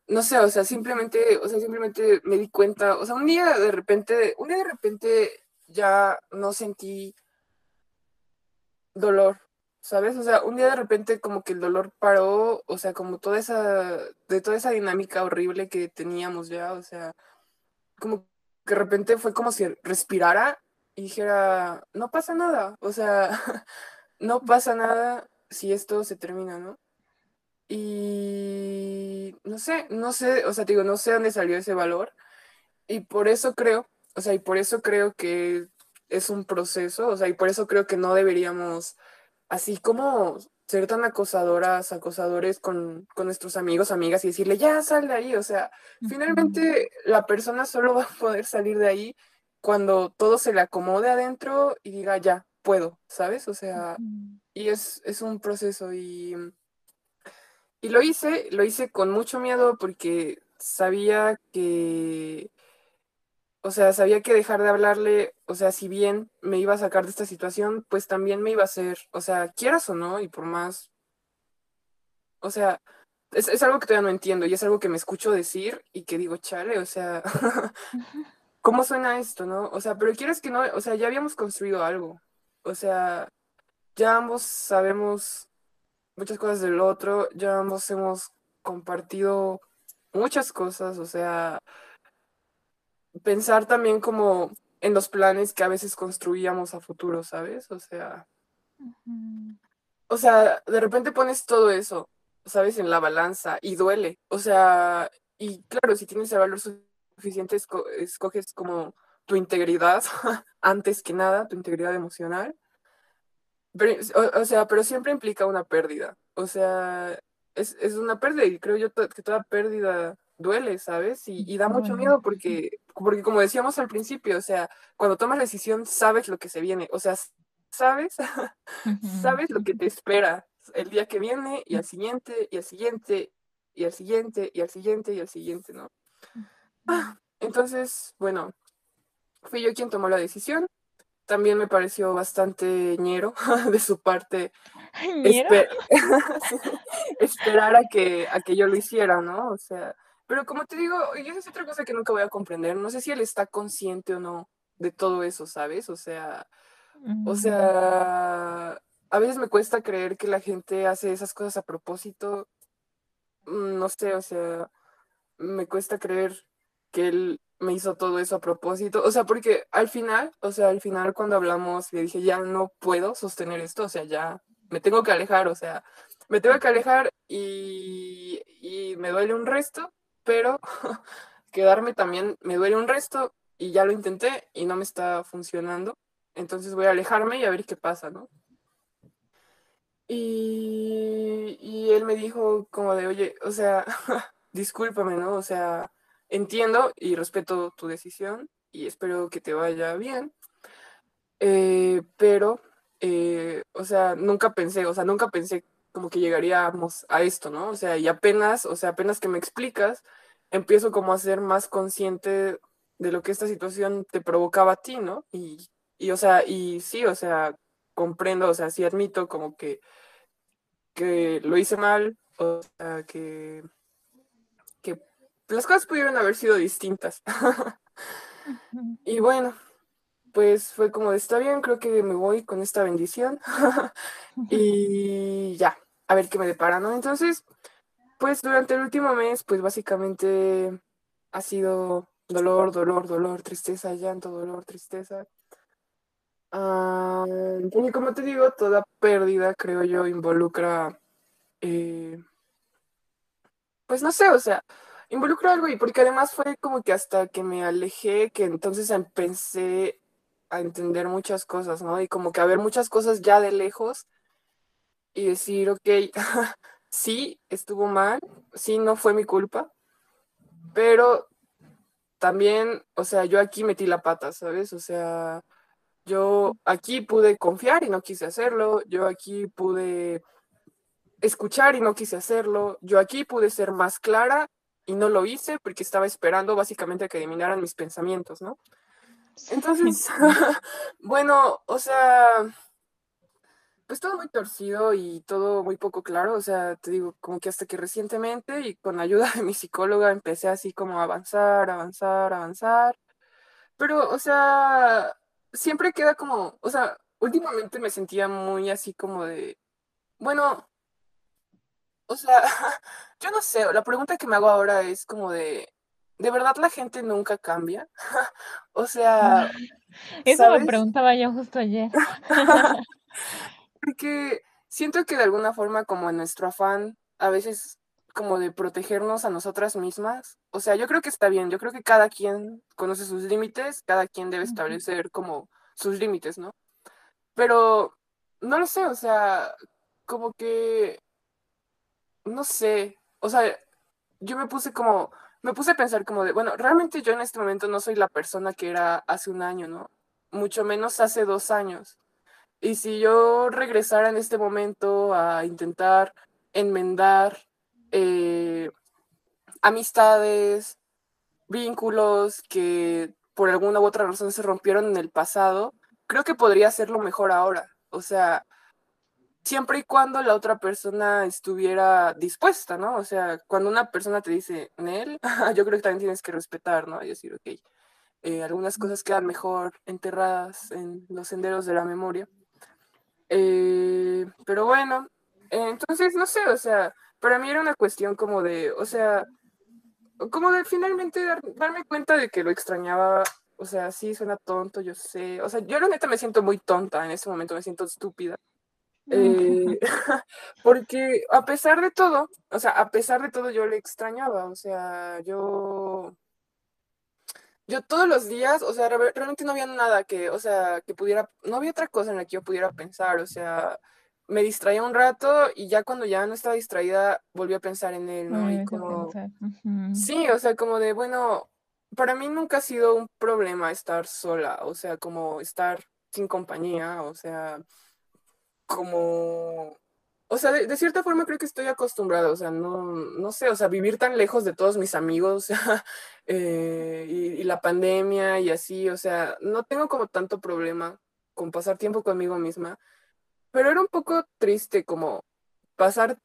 No sé, o sea, simplemente, o sea, simplemente me di cuenta, o sea, un día de repente, un día de repente ya no sentí dolor, ¿sabes? O sea, un día de repente como que el dolor paró, o sea, como toda esa, de toda esa dinámica horrible que teníamos ya, o sea, como que de repente fue como si respirara y dijera, no pasa nada, o sea, no pasa nada si esto se termina, ¿no? Y no sé, no sé, o sea, te digo, no sé dónde salió ese valor y por eso creo, o sea, y por eso creo que es un proceso, o sea, y por eso creo que no deberíamos, así como ser tan acosadoras, acosadores con, con nuestros amigos, amigas y decirle, ya sal de ahí, o sea, finalmente la persona solo va a poder salir de ahí cuando todo se le acomode adentro y diga, ya, puedo, ¿sabes? O sea, y es, es un proceso y, y lo hice, lo hice con mucho miedo porque sabía que, o sea, sabía que dejar de hablarle, o sea, si bien me iba a sacar de esta situación, pues también me iba a hacer, o sea, quieras o no, y por más, o sea, es, es algo que todavía no entiendo y es algo que me escucho decir y que digo, chale, o sea, ¿cómo suena esto, no? O sea, pero quieres que no, o sea, ya habíamos construido algo, o sea, ya ambos sabemos muchas cosas del otro, ya ambos hemos compartido muchas cosas, o sea, pensar también como en los planes que a veces construíamos a futuro, ¿sabes? O sea, o sea, de repente pones todo eso, ¿sabes? En la balanza y duele, o sea, y claro, si tienes el valor suficiente, esco- escoges como tu integridad antes que nada, tu integridad emocional. Pero, o, o sea, pero siempre implica una pérdida. O sea, es, es una pérdida y creo yo to- que toda pérdida duele, ¿sabes? Y, y da mucho miedo porque, porque como decíamos al principio, o sea, cuando tomas la decisión sabes lo que se viene, o sea, sabes, sabes lo que te espera el día que viene y al siguiente y al siguiente y al siguiente y al siguiente y al siguiente, ¿no? Ah, entonces, bueno, fui yo quien tomó la decisión. También me pareció bastante ñero de su parte esperar a que, a que yo lo hiciera, ¿no? O sea, pero como te digo, y esa es otra cosa que nunca voy a comprender. No sé si él está consciente o no de todo eso, ¿sabes? O sea, o sea, a veces me cuesta creer que la gente hace esas cosas a propósito. Mm, No sé, o sea, me cuesta creer que él me hizo todo eso a propósito. O sea, porque al final, o sea, al final cuando hablamos, le dije, ya no puedo sostener esto, o sea, ya me tengo que alejar, o sea, me tengo que alejar y, y me duele un resto, pero quedarme también me duele un resto y ya lo intenté y no me está funcionando. Entonces voy a alejarme y a ver qué pasa, ¿no? Y, y él me dijo como de, oye, o sea, discúlpame, ¿no? O sea, entiendo y respeto tu decisión y espero que te vaya bien, eh, pero, eh, o sea, nunca pensé, o sea, nunca pensé como que llegaríamos a esto, ¿no? O sea, y apenas, o sea, apenas que me explicas, empiezo como a ser más consciente de lo que esta situación te provocaba a ti, ¿no? Y, y o sea, y sí, o sea, comprendo, o sea, sí admito como que que lo hice mal, o sea, que, las cosas pudieron haber sido distintas. y bueno, pues fue como, está bien, creo que me voy con esta bendición. y ya, a ver qué me depara, ¿no? Entonces, pues durante el último mes, pues básicamente ha sido dolor, dolor, dolor, tristeza, llanto, dolor, tristeza. Ah, y como te digo, toda pérdida, creo yo, involucra, eh, pues no sé, o sea, involucra algo y porque además fue como que hasta que me alejé, que entonces empecé a entender muchas cosas, ¿no? Y como que a ver muchas cosas ya de lejos y decir, ok, sí, estuvo mal, sí, no fue mi culpa, pero también, o sea, yo aquí metí la pata, ¿sabes? O sea, yo aquí pude confiar y no quise hacerlo, yo aquí pude escuchar y no quise hacerlo, yo aquí pude ser más clara y no lo hice porque estaba esperando básicamente a que eliminaran mis pensamientos, ¿no? Entonces, bueno, o sea, pues todo muy torcido y todo muy poco claro, o sea, te digo, como que hasta que recientemente y con ayuda de mi psicóloga empecé así como a avanzar, avanzar, avanzar, pero, o sea, siempre queda como, o sea, últimamente me sentía muy así como de, bueno, o sea, yo no sé, la pregunta que me hago ahora es como de, ¿de verdad la gente nunca cambia? o sea... Eso me preguntaba yo justo ayer. Porque siento que de alguna forma como en nuestro afán, a veces como de protegernos a nosotras mismas, o sea, yo creo que está bien, yo creo que cada quien conoce sus límites, cada quien debe establecer como sus límites, ¿no? Pero no lo sé, o sea, como que, no sé, o sea, yo me puse como, me puse a pensar como de, bueno, realmente yo en este momento no soy la persona que era hace un año, ¿no? Mucho menos hace dos años. Y si yo regresara en este momento a intentar enmendar eh, amistades, vínculos que por alguna u otra razón se rompieron en el pasado, creo que podría hacerlo mejor ahora. O sea, siempre y cuando la otra persona estuviera dispuesta, ¿no? O sea, cuando una persona te dice, Nel, yo creo que también tienes que respetar, ¿no? Y decir, ok, eh, algunas cosas quedan mejor enterradas en los senderos de la memoria. Eh, pero bueno, entonces, no sé, o sea, para mí era una cuestión como de, o sea, como de finalmente darme cuenta de que lo extrañaba, o sea, sí suena tonto, yo sé, o sea, yo la neta me siento muy tonta en ese momento, me siento estúpida. Eh, porque a pesar de todo, o sea, a pesar de todo yo le extrañaba, o sea, yo yo todos los días, o sea, realmente no había nada que, o sea, que pudiera, no había otra cosa en la que yo pudiera pensar, o sea, me distraía un rato y ya cuando ya no estaba distraída volví a pensar en él, ¿no? Y como, sí, o sea, como de, bueno, para mí nunca ha sido un problema estar sola, o sea, como estar sin compañía, o sea, como o sea, de, cierta forma creo que estoy acostumbrado, o sea, no, no sé, o sea, vivir tan lejos de todos mis amigos eh, y, la pandemia y así, o sea, no tengo como tanto problema con pasar tiempo conmigo misma, pero era un poco triste como pasar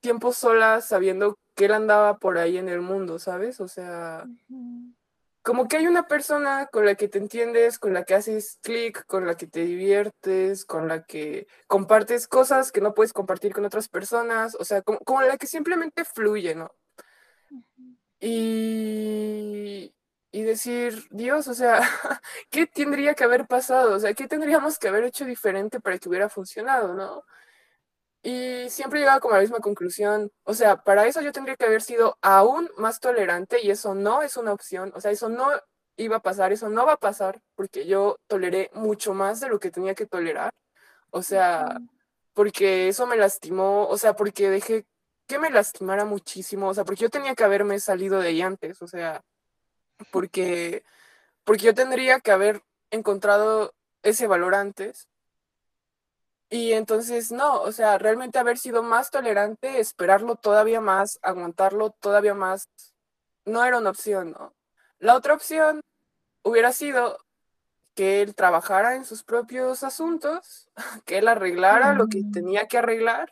tiempo sola sabiendo que él andaba por ahí en el mundo, ¿sabes? O sea, como que hay una persona con la que te entiendes, con la que haces clic, con la que te diviertes, con la que compartes cosas que no puedes compartir con otras personas, o sea, como, la que simplemente fluye, ¿no? Y, y decir, Dios, o sea, ¿qué tendría que haber pasado? O sea, ¿qué tendríamos que haber hecho diferente para que hubiera funcionado, ¿no? Y siempre llegaba como a la misma conclusión. O sea, para eso yo tendría que haber sido aún más tolerante y eso no es una opción. O sea, eso no iba a pasar, eso no va a pasar porque yo toleré mucho más de lo que tenía que tolerar. O sea, porque eso me lastimó, o sea, porque dejé que me lastimara muchísimo, o sea, porque yo tenía que haberme salido de ahí antes, o sea, porque, porque yo tendría que haber encontrado ese valor antes y entonces, no, o sea, realmente haber sido más tolerante, esperarlo todavía más, aguantarlo todavía más, no era una opción, ¿no? La otra opción hubiera sido que él trabajara en sus propios asuntos, que él arreglara lo que mm. tenía que arreglar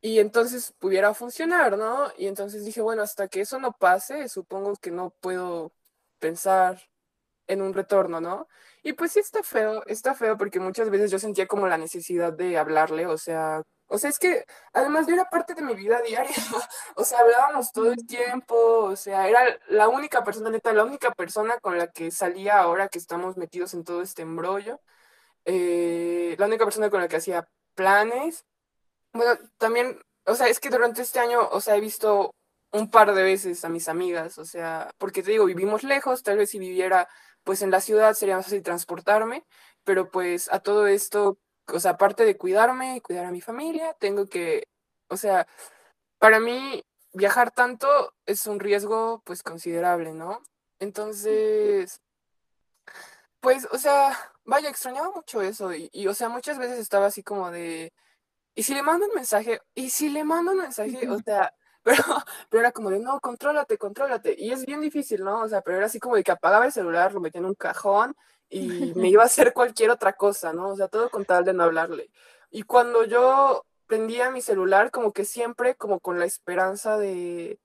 y entonces pudiera funcionar, ¿no? Y entonces dije, bueno, hasta que eso no pase, supongo que no puedo pensar en un retorno, ¿no? Y pues sí está feo, está feo porque muchas veces yo sentía como la necesidad de hablarle, o sea, O sea, es que además yo era parte de mi vida diaria. o sea, hablábamos todo el tiempo. O sea, era la única persona, neta, la única persona con la que salía ahora que estamos metidos en todo este embrollo. Eh, la única persona con la que hacía planes. Bueno, también, o sea, es que durante este año, o sea, he visto un par de veces a mis amigas, o sea, porque te digo, vivimos lejos, tal vez si viviera pues en la ciudad sería más fácil transportarme, pero pues a todo esto, o sea, aparte de cuidarme y cuidar a mi familia, tengo que, o sea, para mí viajar tanto es un riesgo pues considerable, ¿no? Entonces, pues, o sea, vaya, extrañaba mucho eso y, y, o sea, muchas veces estaba así como de, ¿y si le mando un mensaje? ¿Y si le mando un mensaje? O sea, pero, pero era como de, no, contrólate, contrólate. Y es bien difícil, ¿no? O sea, pero era así como de que apagaba el celular, lo metía en un cajón y me iba a hacer cualquier otra cosa, ¿no? O sea, todo con tal de no hablarle. Y cuando yo prendía mi celular, como que siempre, como con la esperanza de,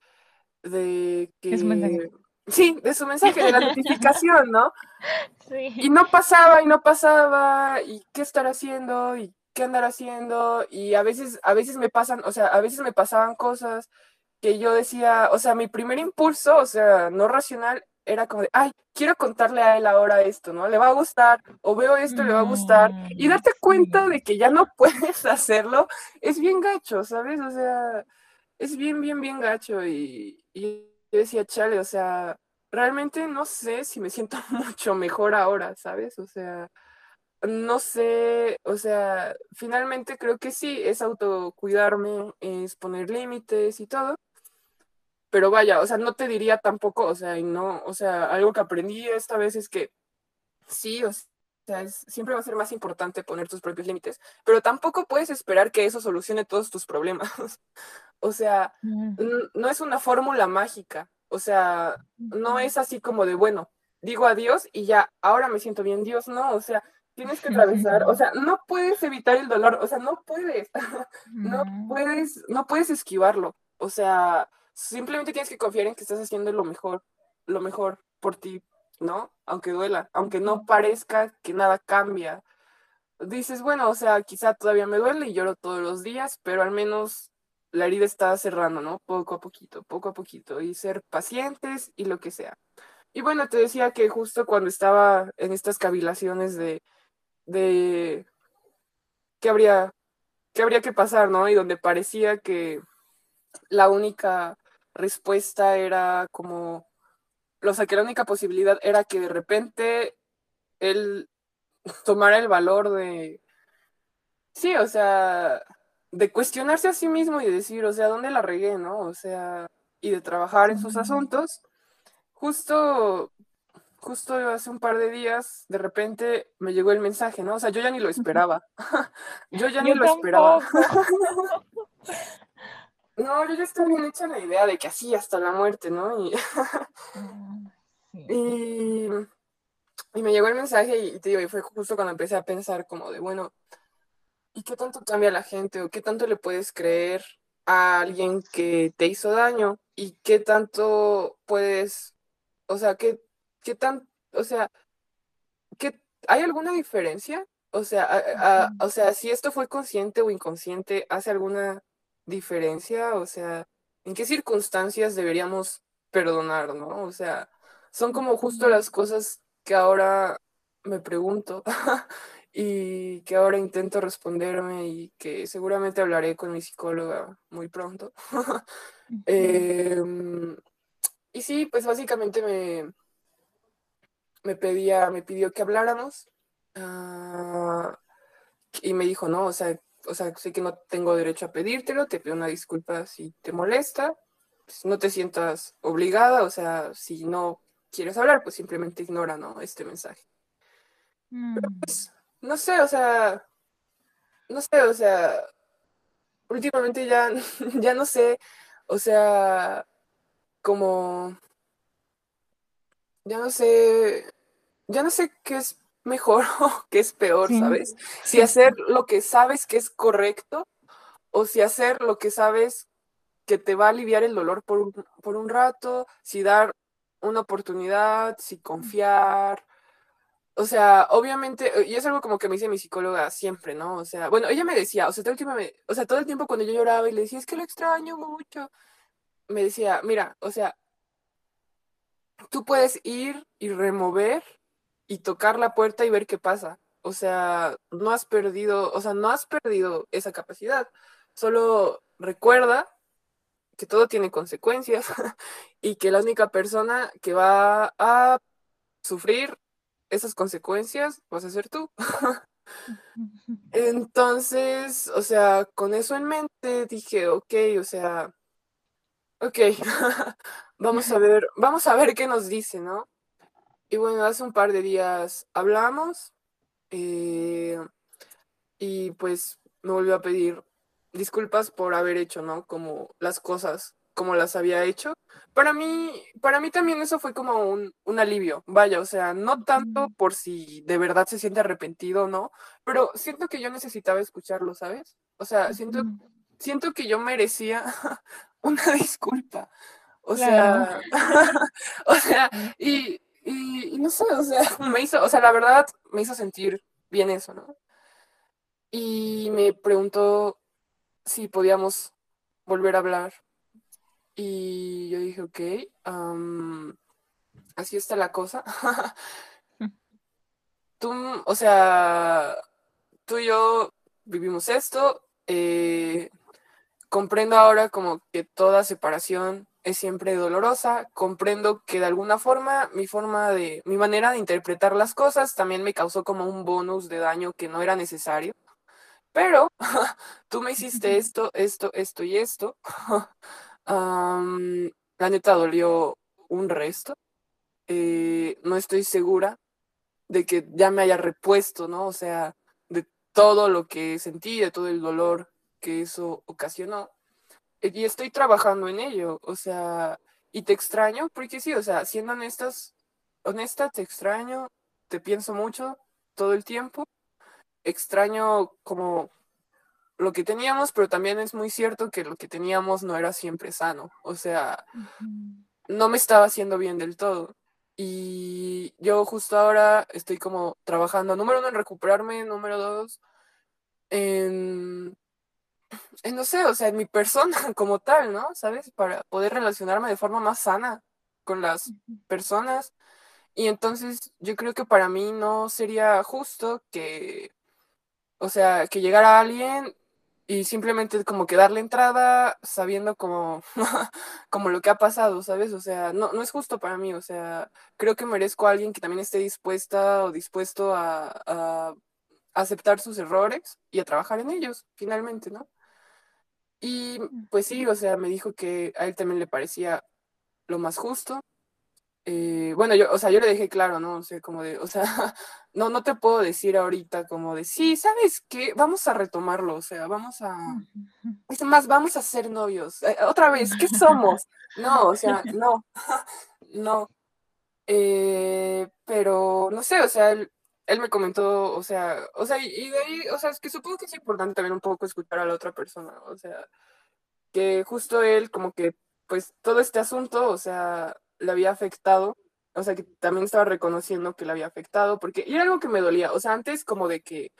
de que... mensaje. Sí, de su mensaje, de la notificación, ¿no? Sí. Y no pasaba, y no pasaba, y qué estar haciendo, y qué andar haciendo, y a veces, a veces me pasan, o sea, a veces me pasaban cosas que yo decía, o sea, mi primer impulso, o sea, no racional, era como de, ay, quiero contarle a él ahora esto, ¿no? Le va a gustar, o veo esto, le va a gustar, y darte cuenta de que ya no puedes hacerlo, es bien gacho, ¿sabes? O sea, es bien, bien, bien gacho, y, y yo decía, chale, o sea, realmente no sé si me siento mucho mejor ahora, ¿sabes? O sea, no sé, o sea, finalmente creo que sí, es autocuidarme, es poner límites y todo, pero vaya, o sea, no te diría tampoco, o sea, y no, o sea, algo que aprendí esta vez es que sí, o sea, es, siempre va a ser más importante poner tus propios límites, pero tampoco puedes esperar que eso solucione todos tus problemas. o sea, Mm. no es una fórmula mágica, o sea, no es así como de, bueno, digo adiós y ya, ahora me siento bien, Dios, no, o sea, tienes que atravesar, o sea, no puedes evitar el dolor, o sea, no puedes, no puedes, no puedes esquivarlo, o sea, simplemente tienes que confiar en que estás haciendo lo mejor, lo mejor por ti, ¿no? Aunque duela, aunque no parezca que nada cambia. Dices, bueno, o sea, quizá todavía me duele y lloro todos los días, pero al menos la herida está cerrando, ¿no? Poco a poquito, poco a poquito, y ser pacientes y lo que sea. Y bueno, te decía que justo cuando estaba en estas cavilaciones de, de qué habría, qué habría que pasar, ¿no? Y donde parecía que la única respuesta era como, o sea, que la única posibilidad era que de repente él tomara el valor de, sí, o sea, de cuestionarse a sí mismo y decir, o sea, ¿dónde la regué, no? O sea, y de trabajar en sus asuntos. Justo, justo hace un par de días, de repente me llegó el mensaje, ¿no? O sea, yo ya ni lo esperaba. yo ya Yo ni lo esperaba. No, yo ya estaba bien hecha la idea de que así hasta la muerte, ¿no? Y, y, y me llegó el mensaje y te digo, y fue justo cuando empecé a pensar como de, bueno, ¿y qué tanto cambia la gente? ¿O qué tanto le puedes creer a alguien que te hizo daño? ¿Y qué tanto puedes, o sea, qué, qué tan, o sea, ¿qué, ¿hay alguna diferencia? O sea, a- a- o sea, si esto fue consciente o inconsciente, ¿hace alguna diferencia? O sea, ¿en qué circunstancias deberíamos perdonar, no? O sea, son como justo las cosas que ahora me pregunto y que ahora intento responderme y que seguramente hablaré con mi psicóloga muy pronto. Em, y sí, pues básicamente me, me pedía, me pidió que habláramos. ah, y me dijo, no, o sea, o sea, sé que no tengo derecho a pedírtelo, te pido una disculpa si te molesta, pues no te sientas obligada, o sea, si no quieres hablar, pues simplemente ignora, ¿no? Este mensaje. Mm. Pues, no sé, o sea, no sé, o sea, últimamente ya, ya no sé, o sea, como, ya no sé, ya no sé qué es mejor o qué es peor. ¿sabes? Si hacer lo que sabes que es correcto o si hacer lo que sabes que te va a aliviar el dolor por un, por un rato, si dar una oportunidad, si confiar, o sea, obviamente, y es algo como que me dice mi psicóloga siempre, ¿no? O sea, bueno, ella me decía, o sea, todo el tiempo, me, o sea, todo el tiempo cuando yo lloraba y le decía, es que lo extraño mucho, me decía, mira, o sea, tú puedes ir y remover y tocar la puerta y ver qué pasa. O sea, no has perdido, o sea, no has perdido esa capacidad. Solo recuerda que todo tiene consecuencias y que la única persona que va a sufrir esas consecuencias vas a ser tú. Entonces, o sea, con eso en mente dije, ok, o sea, ok, vamos a ver, vamos a ver qué nos dice, ¿no? Y bueno, hace un par de días hablamos eh, y pues me volvió a pedir disculpas por haber hecho, ¿no? Como las cosas como las había hecho. Para mí, para mí también eso fue como un, un alivio, vaya, o sea, no tanto por si de verdad se siente arrepentido o no, pero siento que yo necesitaba escucharlo, ¿sabes? O sea, siento, siento que yo merecía una disculpa. O sea, o sea, y, y, no sé, o sea, me hizo, o sea, la verdad me hizo sentir bien eso, ¿no? Y me preguntó si podíamos volver a hablar y yo dije, ok, así está la cosa. tú, o sea, tú y yo vivimos esto. Eh, comprendo ahora como que toda separación es siempre dolorosa. Comprendo que de alguna forma mi forma de, mi manera de interpretar las cosas también me causó como un bonus de daño que no era necesario. Pero tú me hiciste esto, esto, esto y esto. la neta dolió un resto. Eh, no estoy segura de que ya me haya repuesto, ¿no? O sea, de todo lo que sentí, de todo el dolor que eso ocasionó. Y estoy trabajando en ello, o sea, y te extraño, porque sí, o sea, siendo honestas, honesta, te extraño, te pienso mucho todo el tiempo, extraño como lo que teníamos, pero también es muy cierto que lo que teníamos no era siempre sano. O sea, no me estaba haciendo bien del todo. Y yo justo ahora estoy como trabajando, número uno, en recuperarme, número dos, en, no sé, o sea, en mi persona como tal, ¿no? ¿Sabes? Para poder relacionarme de forma más sana con las personas. Y entonces yo creo que para mí no sería justo que, o sea, que llegara alguien y simplemente como que darle entrada sabiendo como, como lo que ha pasado, ¿sabes? O sea, no, no es justo para mí, o sea, creo que merezco a alguien que también esté dispuesta o dispuesto a, a aceptar sus errores y a trabajar en ellos, finalmente, ¿no? Y pues sí, o sea, me dijo que a él también le parecía lo más justo, eh, bueno, yo, o sea, yo le dejé claro, ¿no? O sea, como de, o sea, no, no te puedo decir ahorita como de, sí, ¿sabes qué? Vamos a retomarlo, o sea, vamos a, es más, vamos a ser novios. Eh, otra vez, ¿qué somos? No, o sea, no, no. Eh, pero, no sé, o sea, él, él, me comentó, o sea, o sea, y de ahí, o sea, es que supongo que es importante también un poco escuchar a la otra persona, o sea, que justo él como que, pues, todo este asunto, o sea, le había afectado, o sea, que también estaba reconociendo que le había afectado, porque y era algo que me dolía, o sea, antes como de que,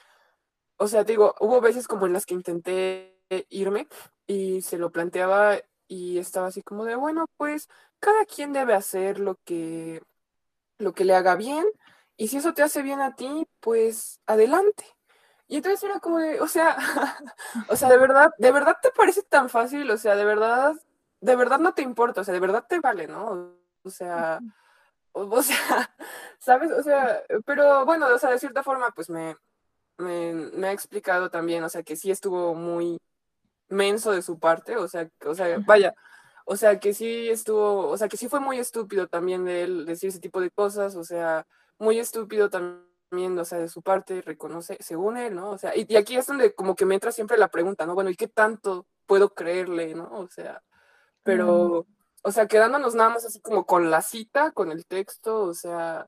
o sea, digo, hubo veces como en las que intenté irme y se lo planteaba y estaba así como de, bueno, pues cada quien debe hacer lo que, lo que le haga bien y si eso te hace bien a ti, pues adelante. Y entonces era como de, o sea, o sea, de verdad, de verdad te parece tan fácil, o sea, de verdad, de verdad no te importa, o sea, de verdad te vale, ¿no? O sea, o, sea, ¿sabes? O sea, pero bueno, o sea, de cierta forma, pues me, me, ha explicado también, o sea, que sí estuvo muy menso de su parte, o sea, o sea, vaya, o sea, que sí estuvo, o sea, que sí fue muy estúpido también de él decir ese tipo de cosas, o sea, muy estúpido también, o sea, de su parte, reconoce, según él, ¿no? O sea, y, y, aquí es donde como que me entra siempre la pregunta, ¿no? Bueno, ¿y qué tanto puedo creerle, ¿no? O sea, pero, o sea, quedándonos nada más así como con la cita, con el texto, o sea,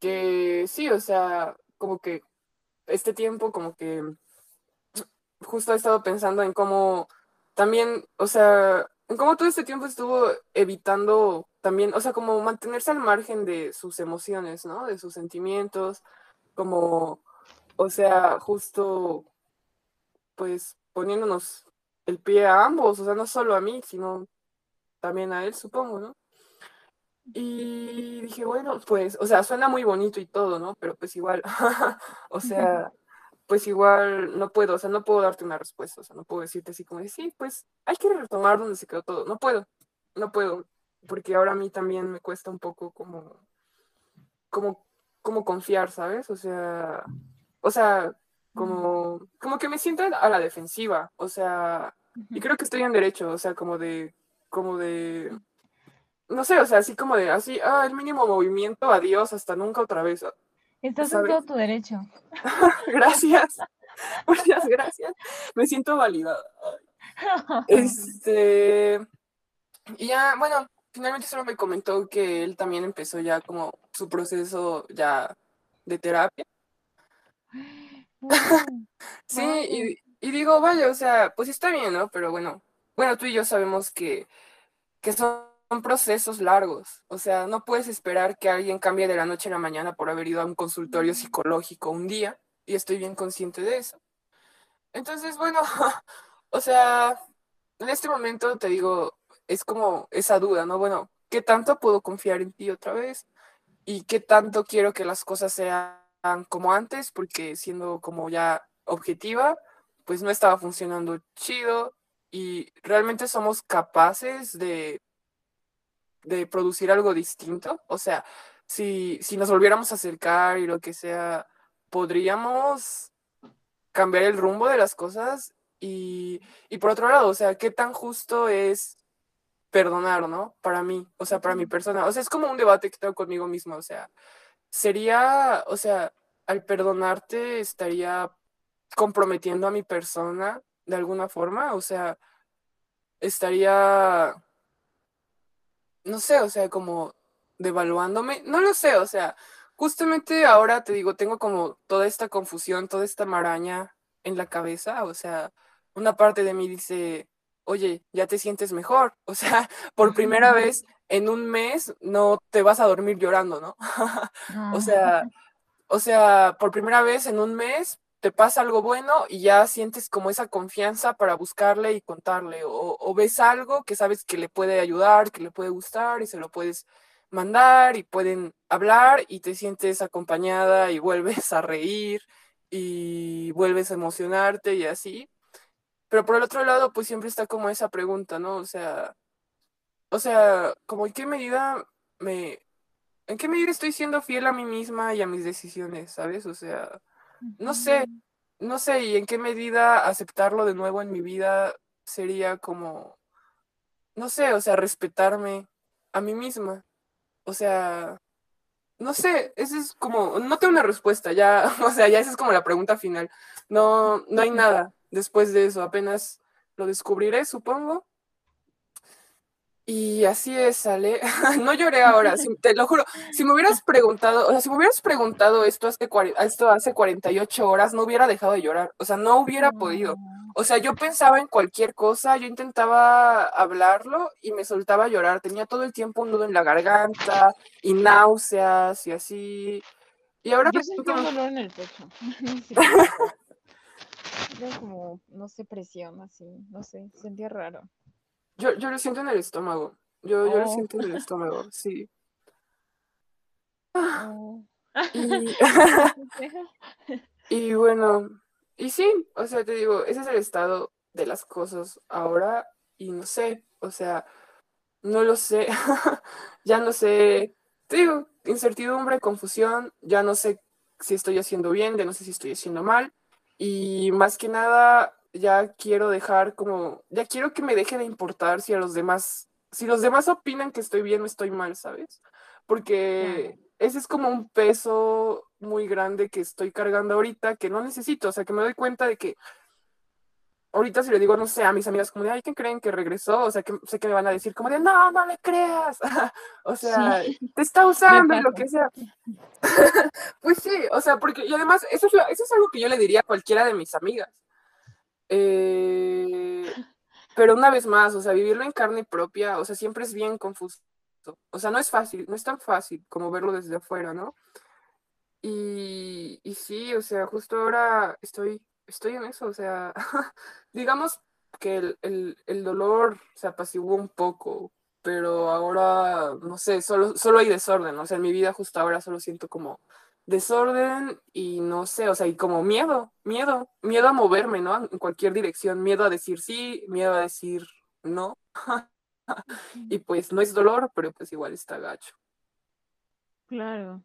que sí, o sea, como que este tiempo como que justo he estado pensando en cómo también, o sea, cómo todo este tiempo estuvo evitando también, o sea, como mantenerse al margen de sus emociones, ¿no? De sus sentimientos, como, o sea, justo, pues poniéndonos el pie a ambos, o sea, no solo a mí, sino también a él, supongo, ¿no? Y dije, bueno, pues, o sea, suena muy bonito y todo, ¿no? Pero pues igual, o sea, pues igual no puedo, o sea, no puedo darte una respuesta, o sea, no puedo decirte así como de, sí, pues hay que retomar donde se quedó todo, no puedo, no puedo, porque ahora a mí también me cuesta un poco como, como, como confiar, ¿sabes? O sea, o sea, como, como que me siento a la defensiva, o sea, y creo que estoy en derecho, o sea, como de, como de, no sé, o sea, así como de, así, ah, el mínimo movimiento, adiós, hasta nunca otra vez. Estás en todo tu derecho. gracias, muchas gracias, me siento validada. Este, y ya, bueno, finalmente solo me comentó que él también empezó ya como su proceso ya de terapia. sí, y, y, digo, vaya, o sea, pues está bien, ¿no? Pero bueno, bueno, tú y yo sabemos que, que son procesos largos. O sea, no puedes esperar que alguien cambie de la noche a la mañana por haber ido a un consultorio psicológico un día, y estoy bien consciente de eso. Entonces, bueno, o sea, en este momento te digo, es como esa duda, ¿no? Bueno, ¿qué tanto puedo confiar en ti otra vez? ¿Y qué tanto quiero que las cosas sean como antes? Porque siendo como ya objetiva, pues no estaba funcionando chido y realmente somos capaces de, de producir algo distinto. O sea, si, si nos volviéramos a acercar y lo que sea, podríamos cambiar el rumbo de las cosas y, y por otro lado, o sea, ¿qué tan justo es perdonar, ¿no? Para mí, o sea, para mi persona. O sea, es como un debate que tengo conmigo mismo, o sea, sería, o sea, al perdonarte estaría comprometiendo a mi persona de alguna forma, o sea, estaría, no sé, o sea, como devaluándome, no lo sé, o sea, justamente ahora te digo, tengo como toda esta confusión, toda esta maraña en la cabeza, o sea, una parte de mí dice, oye, ya te sientes mejor. O sea, por primera vez en un mes no te vas a dormir llorando, ¿no? o sea, o sea, por primera vez en un mes te pasa algo bueno y ya sientes como esa confianza para buscarle y contarle. O, ves algo que sabes que le puede ayudar, que le puede gustar y se lo puedes mandar y pueden hablar y te sientes acompañada y vuelves a reír y vuelves a emocionarte y así. Pero por el otro lado, pues siempre está como esa pregunta, ¿no? O sea, o sea, como en qué medida me, en qué medida estoy siendo fiel a mí misma y a mis decisiones, ¿sabes? O sea, no sé, no sé, y en qué medida aceptarlo de nuevo en mi vida sería como, no sé, o sea, respetarme a mí misma. O sea, no sé, esa es como, no tengo una respuesta, ya, o sea, ya esa es como la pregunta final. No, no hay nada después de eso, apenas lo descubriré, supongo. Y así es, sale. no lloré ahora, te lo juro. Si me hubieras preguntado, o sea, si me hubieras preguntado esto hace, esto hace 48 horas, no hubiera dejado de llorar. O sea, no hubiera podido. O sea, yo pensaba en cualquier cosa, yo intentaba hablarlo y me soltaba a llorar. Tenía todo el tiempo un nudo en la garganta y náuseas y así. Y ahora yo sentí un dolor en el pecho. Era como, no sé, presión así, no sé, sentía raro. Yo, yo lo siento en el estómago. Yo, yo lo oh. siento en el estómago, sí. Oh. Y, bueno, y sí, o sea, te digo, ese es el estado de las cosas ahora y no sé, o sea, no lo sé, ya no sé, te digo, incertidumbre, confusión, ya no sé si estoy haciendo bien, ya no sé si estoy haciendo mal y más que nada ya quiero dejar como, ya quiero que me deje de importar si a los demás, si los demás opinan que estoy bien o estoy mal, ¿sabes? Porque ese es como un peso muy grande que estoy cargando ahorita que no necesito, o sea, que me doy cuenta de que ahorita si le digo, no sé, a mis amigas como de, ay, ¿quién creen que regresó? O sea, que sé que me van a decir como de, no, no le creas. o sea, te está usando y lo que sea. pues sí, o sea, porque, y además, eso es, eso es algo que yo le diría a cualquiera de mis amigas. Eh, pero una vez más, o sea, vivirlo en carne propia, o sea, siempre es bien confuso. O sea, no es fácil, no es tan fácil como verlo desde afuera, ¿no? Y, y sí, o sea, justo ahora estoy, estoy en eso, o sea, digamos que el, el, el dolor se apaciguó un poco, pero ahora, no sé, solo, solo hay desorden, o sea, en mi vida justo ahora solo siento como desorden y no sé, o sea, y como miedo, miedo, miedo a moverme, ¿no? En cualquier dirección, miedo a decir sí, miedo a decir no. y pues no es dolor, pero pues igual está gacho. Claro.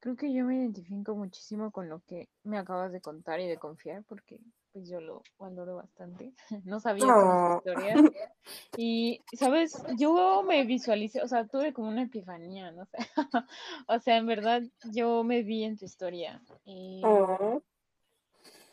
Creo que yo me identifico muchísimo con lo que me acabas de contar y de confiar, porque pues yo lo valoro bastante. No sabía no. historia. Y, ¿sabes? Yo me visualicé, o sea, tuve como una epifanía, no sé. o sea, en verdad, yo me vi en tu historia. Y, oh.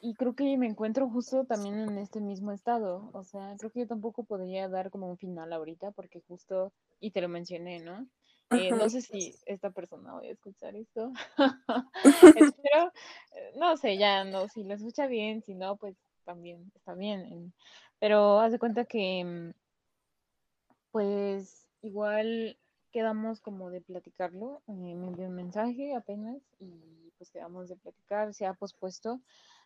y creo que me encuentro justo también en este mismo estado. O sea, creo que yo tampoco podría dar como un final ahorita, porque justo, y te lo mencioné, ¿no? Eh, no sé si esta persona va a escuchar esto. Espero, eh, no sé, ya no, si lo escucha bien, si no, pues también está bien. Pero haz de cuenta que, mm, pues igual quedamos como de platicarlo. Eh, me envió un mensaje apenas y pues quedamos de platicar. Se ha pospuesto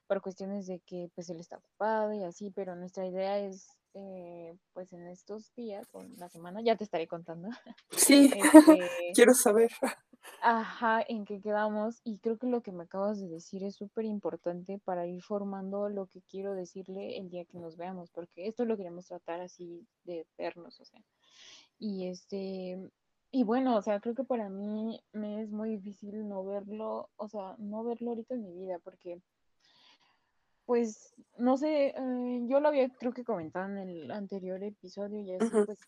por cuestiones de que pues él está ocupado y así, pero nuestra idea es eh, pues en estos días o en la semana, ya te estaré contando. Sí, este, quiero saber. Ajá, en qué quedamos y creo que lo que me acabas de decir es súper importante para ir formando lo que quiero decirle el día que nos veamos, porque esto lo queremos tratar así de vernos, o sea. Y este, y bueno, o sea, creo que para mí me es muy difícil no verlo, o sea, no verlo ahorita en mi vida, porque pues no sé, eh, yo lo había creo que comentado en el anterior episodio y así pues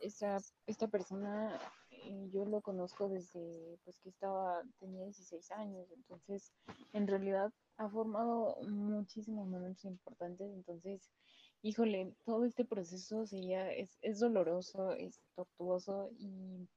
esta, esta persona eh, yo lo conozco desde pues que estaba, tenía 16 años, entonces en realidad ha formado muchísimos momentos importantes, entonces híjole, todo este proceso sería, es, es doloroso, es tortuoso y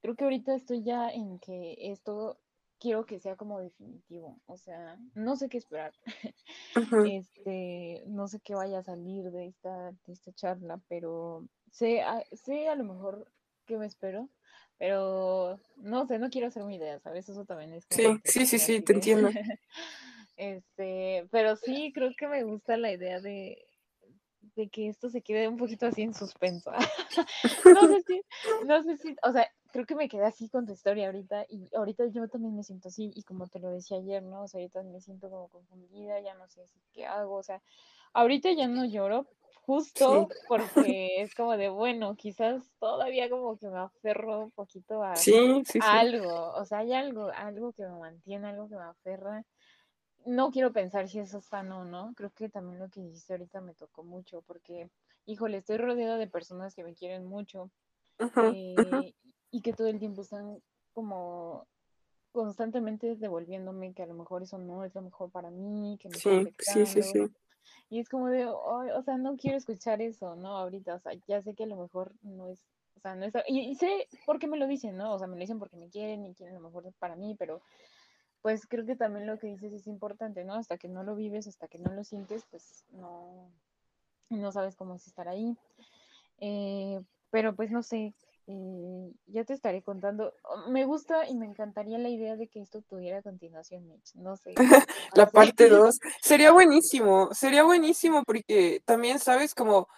creo que ahorita estoy ya en que esto quiero que sea como definitivo, o sea, no sé qué esperar, este, no sé qué vaya a salir de esta, de esta charla, pero sé, sé a lo mejor qué me espero, pero no sé, no quiero hacer mi idea, ¿sabes? Eso también es... Sí, sí, sí, sí, te entiendo. este, pero sí, creo que me gusta la idea de, de que esto se quede un poquito así en suspenso. no sé si, no sé si, o sea, creo que me quedé así con tu historia ahorita y ahorita yo también me siento así y como te lo decía ayer, ¿no? O sea, ahorita me siento como confundida, ya no sé si qué hago, o sea, ahorita ya no lloro justo porque es como de, bueno, quizás todavía como que me aferro un poquito a, a algo, o sea, hay algo, algo que me mantiene, algo que me aferra no quiero pensar si eso es sano o no. Creo que también lo que dijiste ahorita me tocó mucho porque, híjole, estoy rodeada de personas que me quieren mucho eh, y que todo el tiempo están como constantemente devolviéndome que a lo mejor eso no es lo mejor para mí, que me sí, sí, sí, sí. Y es como de, o sea, no quiero escuchar eso, ¿no? Ahorita, o sea, ya sé que a lo mejor no es, o sea, no es, y, y sé por qué me lo dicen, ¿no? O sea, me lo dicen porque me quieren y quieren lo mejor para mí, pero pues creo que también lo que dices es importante, ¿no? Hasta que no lo vives, hasta que no lo sientes, pues no, no sabes cómo es estar ahí. Eh, pero pues no sé, eh, ya te estaré contando. Me gusta y me encantaría la idea de que esto tuviera continuación, Mitch. No sé. la parte 2. Sería buenísimo, sería buenísimo porque también sabes como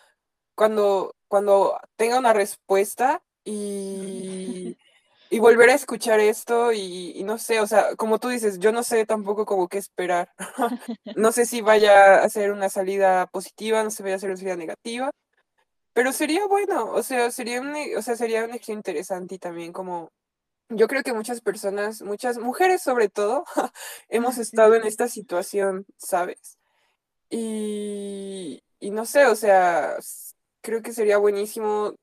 cuando, cuando tenga una respuesta y y volver a escuchar esto y, no sé, o sea, como tú dices, yo no sé tampoco como qué esperar. no sé si vaya a ser una salida positiva, no sé si vaya a ser una salida negativa, pero sería bueno, o sea, sería un, o sea, sería un ejercicio interesante y también como yo creo que muchas personas, muchas mujeres sobre todo, hemos estado en esta situación, ¿sabes? Y, y no sé, o sea, creo que sería buenísimo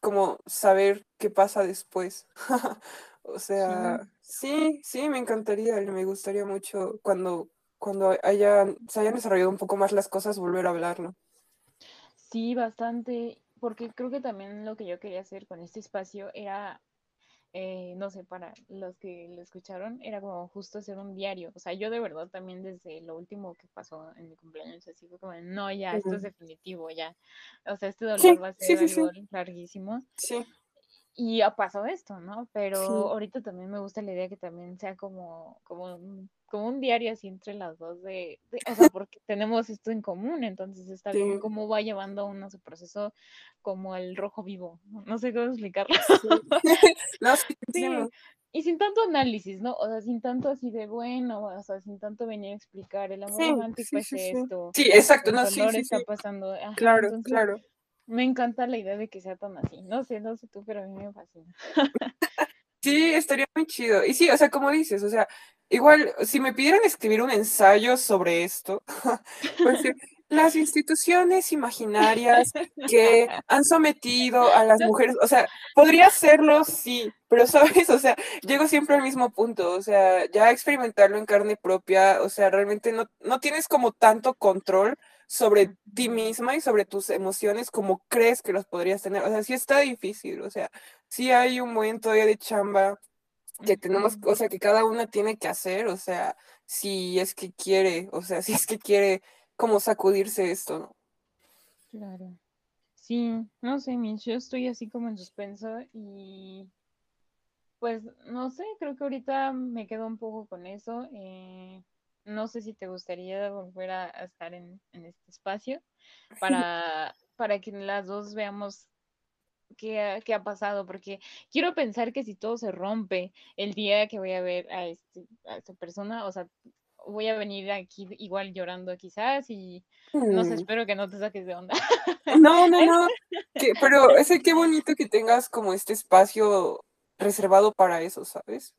como saber qué pasa después. o sea, sí. sí, me encantaría, me gustaría mucho cuando, cuando hayan, se hayan desarrollado un poco más las cosas, volver a hablarlo. Sí, bastante, porque creo que también lo que yo quería hacer con este espacio era eh, no sé, para los que lo escucharon, era como justo hacer un diario. O sea, yo de verdad también desde lo último que pasó en mi cumpleaños, así fue como, no, ya, esto es definitivo, ya. O sea, este dolor va a ser algo larguísimo. Sí. Y pasado esto, ¿no? Pero ahorita también me gusta la idea que también sea como, como como un diario así entre las dos de, o sea, porque tenemos esto en común, entonces está bien cómo va llevando uno su proceso como el rojo vivo, no, sé cómo explicarlo. no, sí, Y sin tanto análisis, ¿no? O sea, sin tanto así de bueno, o sea, sin tanto venir a explicar el amor romántico es esto. Sí, exacto, no, sí, sí, está pasando. claro, claro. Me encanta la idea de que sea tan así. No sé, no sé tú, pero a mí me fascina. Sí, estaría muy chido. Y sí, o sea, como dices, o sea, igual, si me pidieran escribir un ensayo sobre esto, pues las instituciones imaginarias que han sometido a las mujeres, o sea, podría hacerlo, sí, pero sabes, o sea, llego siempre al mismo punto, o sea, ya experimentarlo en carne propia, o sea, realmente no, no tienes como tanto control sobre ti misma y sobre tus emociones como crees que los podrías tener. O sea, sí está difícil, o sea, sí hay un momento todavía de chamba que tenemos, o sea, que cada una tiene que hacer, o sea, si es que quiere, o sea, si es que quiere como sacudirse esto, ¿no? Claro. Sí, no sé, yo estoy así como en suspenso y pues no sé, creo que ahorita me quedo un poco con eso. Eh, no sé si te gustaría volver a, estar en, este espacio para, para que las dos veamos qué, qué, ha pasado, porque quiero pensar que si todo se rompe el día que voy a ver a, este, a esta persona, o sea, voy a venir aquí igual llorando quizás y no sé, mm. espero que no te saques de onda. No, no, no, pero es qué bonito que tengas como este espacio reservado para eso, ¿sabes?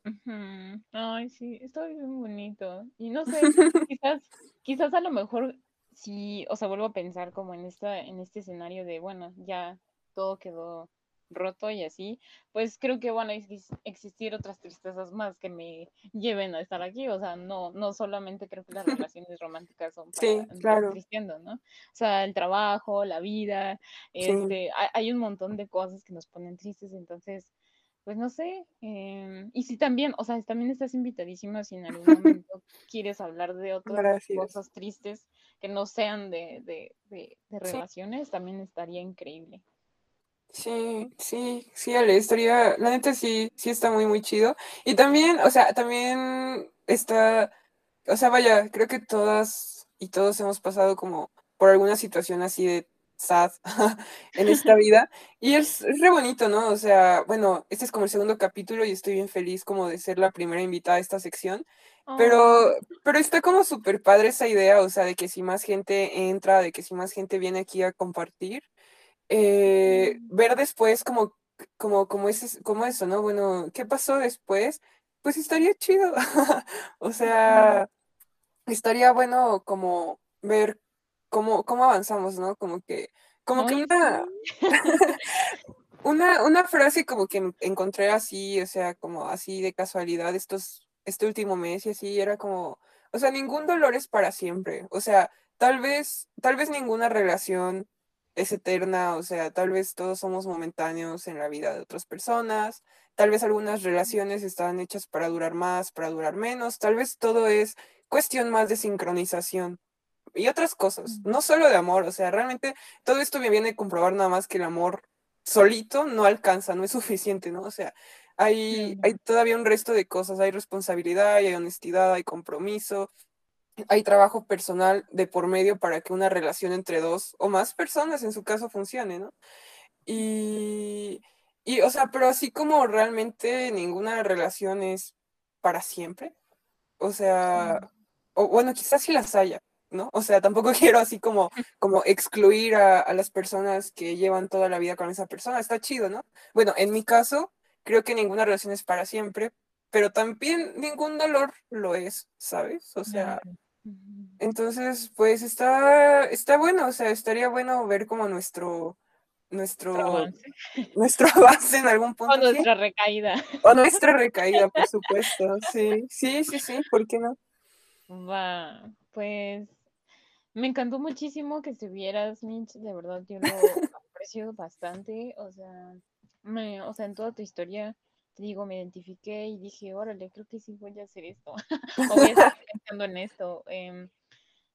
Ay, sí, está bien bonito. Y no sé, quizás, quizás a lo mejor si, o sea, vuelvo a pensar como en esta, en este escenario de, bueno, ya todo quedó roto y así, pues creo que van a existir otras tristezas más que me lleven a estar aquí, o sea, no, no solamente creo que las relaciones románticas son para sí, claro. ¿no? O sea, el trabajo, la vida, este, hay un montón de cosas que nos ponen tristes, entonces pues no sé, em, y si también, o sea, también estás invitadísima si en algún momento quieres hablar de otras cosas tristes que no sean de, de, de, relaciones, también estaría increíble. Sí, sí, sí, Ale, estaría, la neta sí, sí está muy, muy chido. Y también, o sea, también está, o sea, vaya, creo que todas y todos hemos pasado como por alguna situación así de sad en esta vida. Y es, re bonito, ¿no? O sea, bueno, este es como el segundo capítulo y estoy bien feliz como de ser la primera invitada a esta sección. Pero, pero está como súper padre esa idea, o sea, de que si más gente entra, de que si más gente viene aquí a compartir, eh, ver después como, como, como, ese, como eso, ¿no? Bueno, ¿qué pasó después? Pues estaría chido. o sea, estaría bueno como ver cómo, cómo avanzamos, ¿no? Como que, como que una, una, una frase como que encontré así, o sea, como así de casualidad estos, este último mes y así, era como, o sea, ningún dolor es para siempre, o sea, tal vez, tal vez ninguna relación es eterna, o sea, tal vez todos somos momentáneos en la vida de otras personas, tal vez algunas relaciones están hechas para durar más, para durar menos, tal vez todo es cuestión más de sincronización y otras cosas, no solo de amor, o sea, realmente todo esto me viene a comprobar nada más que el amor solito no alcanza, no es suficiente, ¿no? O sea, hay, hay todavía un resto de cosas, hay responsabilidad, hay honestidad, hay compromiso, hay trabajo personal de por medio para que una relación entre dos o más personas en su caso funcione, ¿no? Y, y o sea, pero así como realmente ninguna relación es para siempre, o sea, o bueno, quizás sí las haya, ¿no? O sea, tampoco quiero así como, como excluir a, las personas que llevan toda la vida con esa persona, está chido, ¿no? Bueno, en mi caso, creo que ninguna relación es para siempre, pero también ningún dolor lo es, ¿sabes? O sea, entonces, pues está, está bueno, o sea, estaría bueno ver como nuestro, nuestro, nuestro avance en algún punto. O nuestra recaída. O nuestra recaída, por supuesto, sí, sí, sí, sí, ¿por qué no? Va, pues me encantó muchísimo que estuvieras, Mitch, de verdad yo lo aprecio bastante, o sea, me, o sea, en toda tu historia te digo, me identifiqué y dije, órale, creo que sí voy a hacer esto, o voy a estar pensando en esto. Em,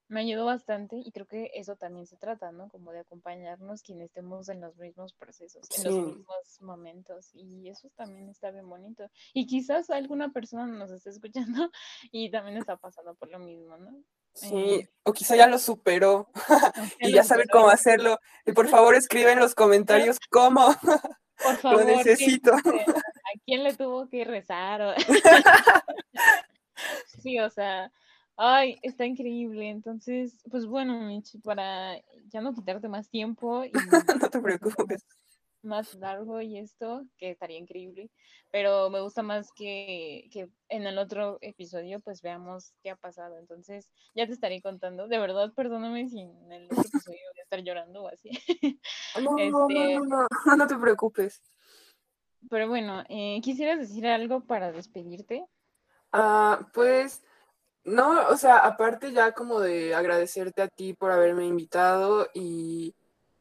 me ayudó bastante y creo que eso también se trata, ¿no? Como de acompañarnos quienes estemos en los mismos procesos, en los mismos momentos y eso también está bien bonito. Y quizás alguna persona nos esté escuchando y también está pasando por lo mismo, ¿no? Sí, eh, o quizá ya lo superó y ya sabe cómo hacerlo. Y por favor escribe en los comentarios cómo. Por favor, lo necesito. ¿A quién le tuvo que rezar? sí, o sea, Ay, está increíble. Entonces, pues bueno, Mitch, para ya no quitarte más tiempo y no te preocupes. Más largo y esto, que estaría increíble. Pero me gusta más que, que en el otro episodio, pues veamos qué ha pasado. Entonces, ya te estaré contando. De verdad, perdóname si en el otro episodio voy a estar llorando o así. No, no, este no, no, no, te preocupes. Pero bueno, eh, ¿quisieras decir algo para despedirte? Ah, pues no, o sea, aparte ya como de agradecerte a ti por haberme invitado y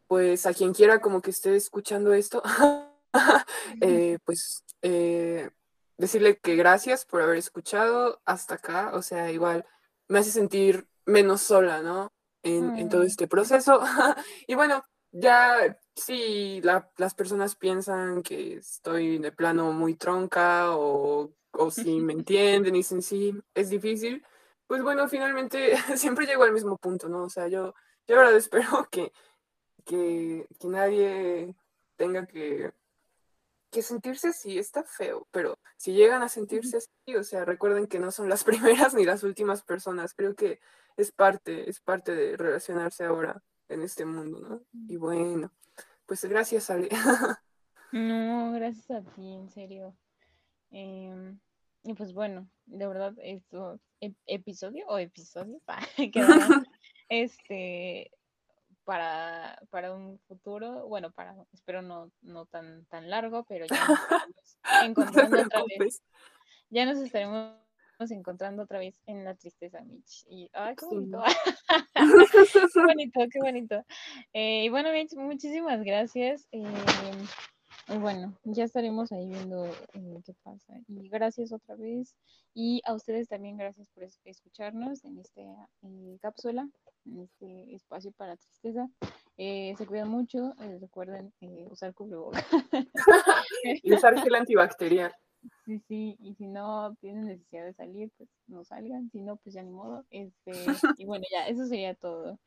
pues a quien quiera como que esté escuchando esto, eh, pues eh, decirle que gracias por haber escuchado hasta acá, o sea, igual me hace sentir menos sola, ¿no? En, todo este proceso. y bueno, ya si las personas piensan que estoy de plano muy tronca o, o si me entienden y dicen sí, es difícil, pues bueno, finalmente siempre llego al mismo punto, ¿no? O sea, yo, yo ahora espero que, que, que nadie tenga que, que sentirse así, está feo, pero si llegan a sentirse así, o sea, recuerden que no son las primeras ni las últimas personas, creo que es parte, es parte de relacionarse ahora en este mundo, ¿no? Y bueno, pues gracias, Ale. No, gracias a ti, en serio. Em, y pues bueno, de verdad, esto, episodio o episodio, este, para, para un futuro, bueno, para, espero no, no tan, tan largo, pero ya nos estaremos encontrando otra vez. Ya nos estaremos encontrando otra vez en la tristeza, Mitch. Y, ay, qué bonito. qué bonito, qué bonito. Eh, y bueno, Mitch, muchísimas gracias. Eh, bueno, ya estaremos ahí viendo eh, qué pasa. Y gracias otra vez. Y a ustedes también gracias por escucharnos en esta eh, cápsula, en este espacio para tristeza. Eh, se cuidan mucho, recuerden usar cubrebocas. y usar gel antibacterial. Sí, sí, y si no tienen necesidad de salir, pues no salgan, si no, pues ya ni modo. Este, y bueno, ya, eso sería todo.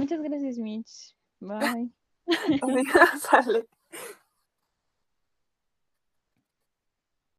muchas gracias, Mitch. Bye. Sale.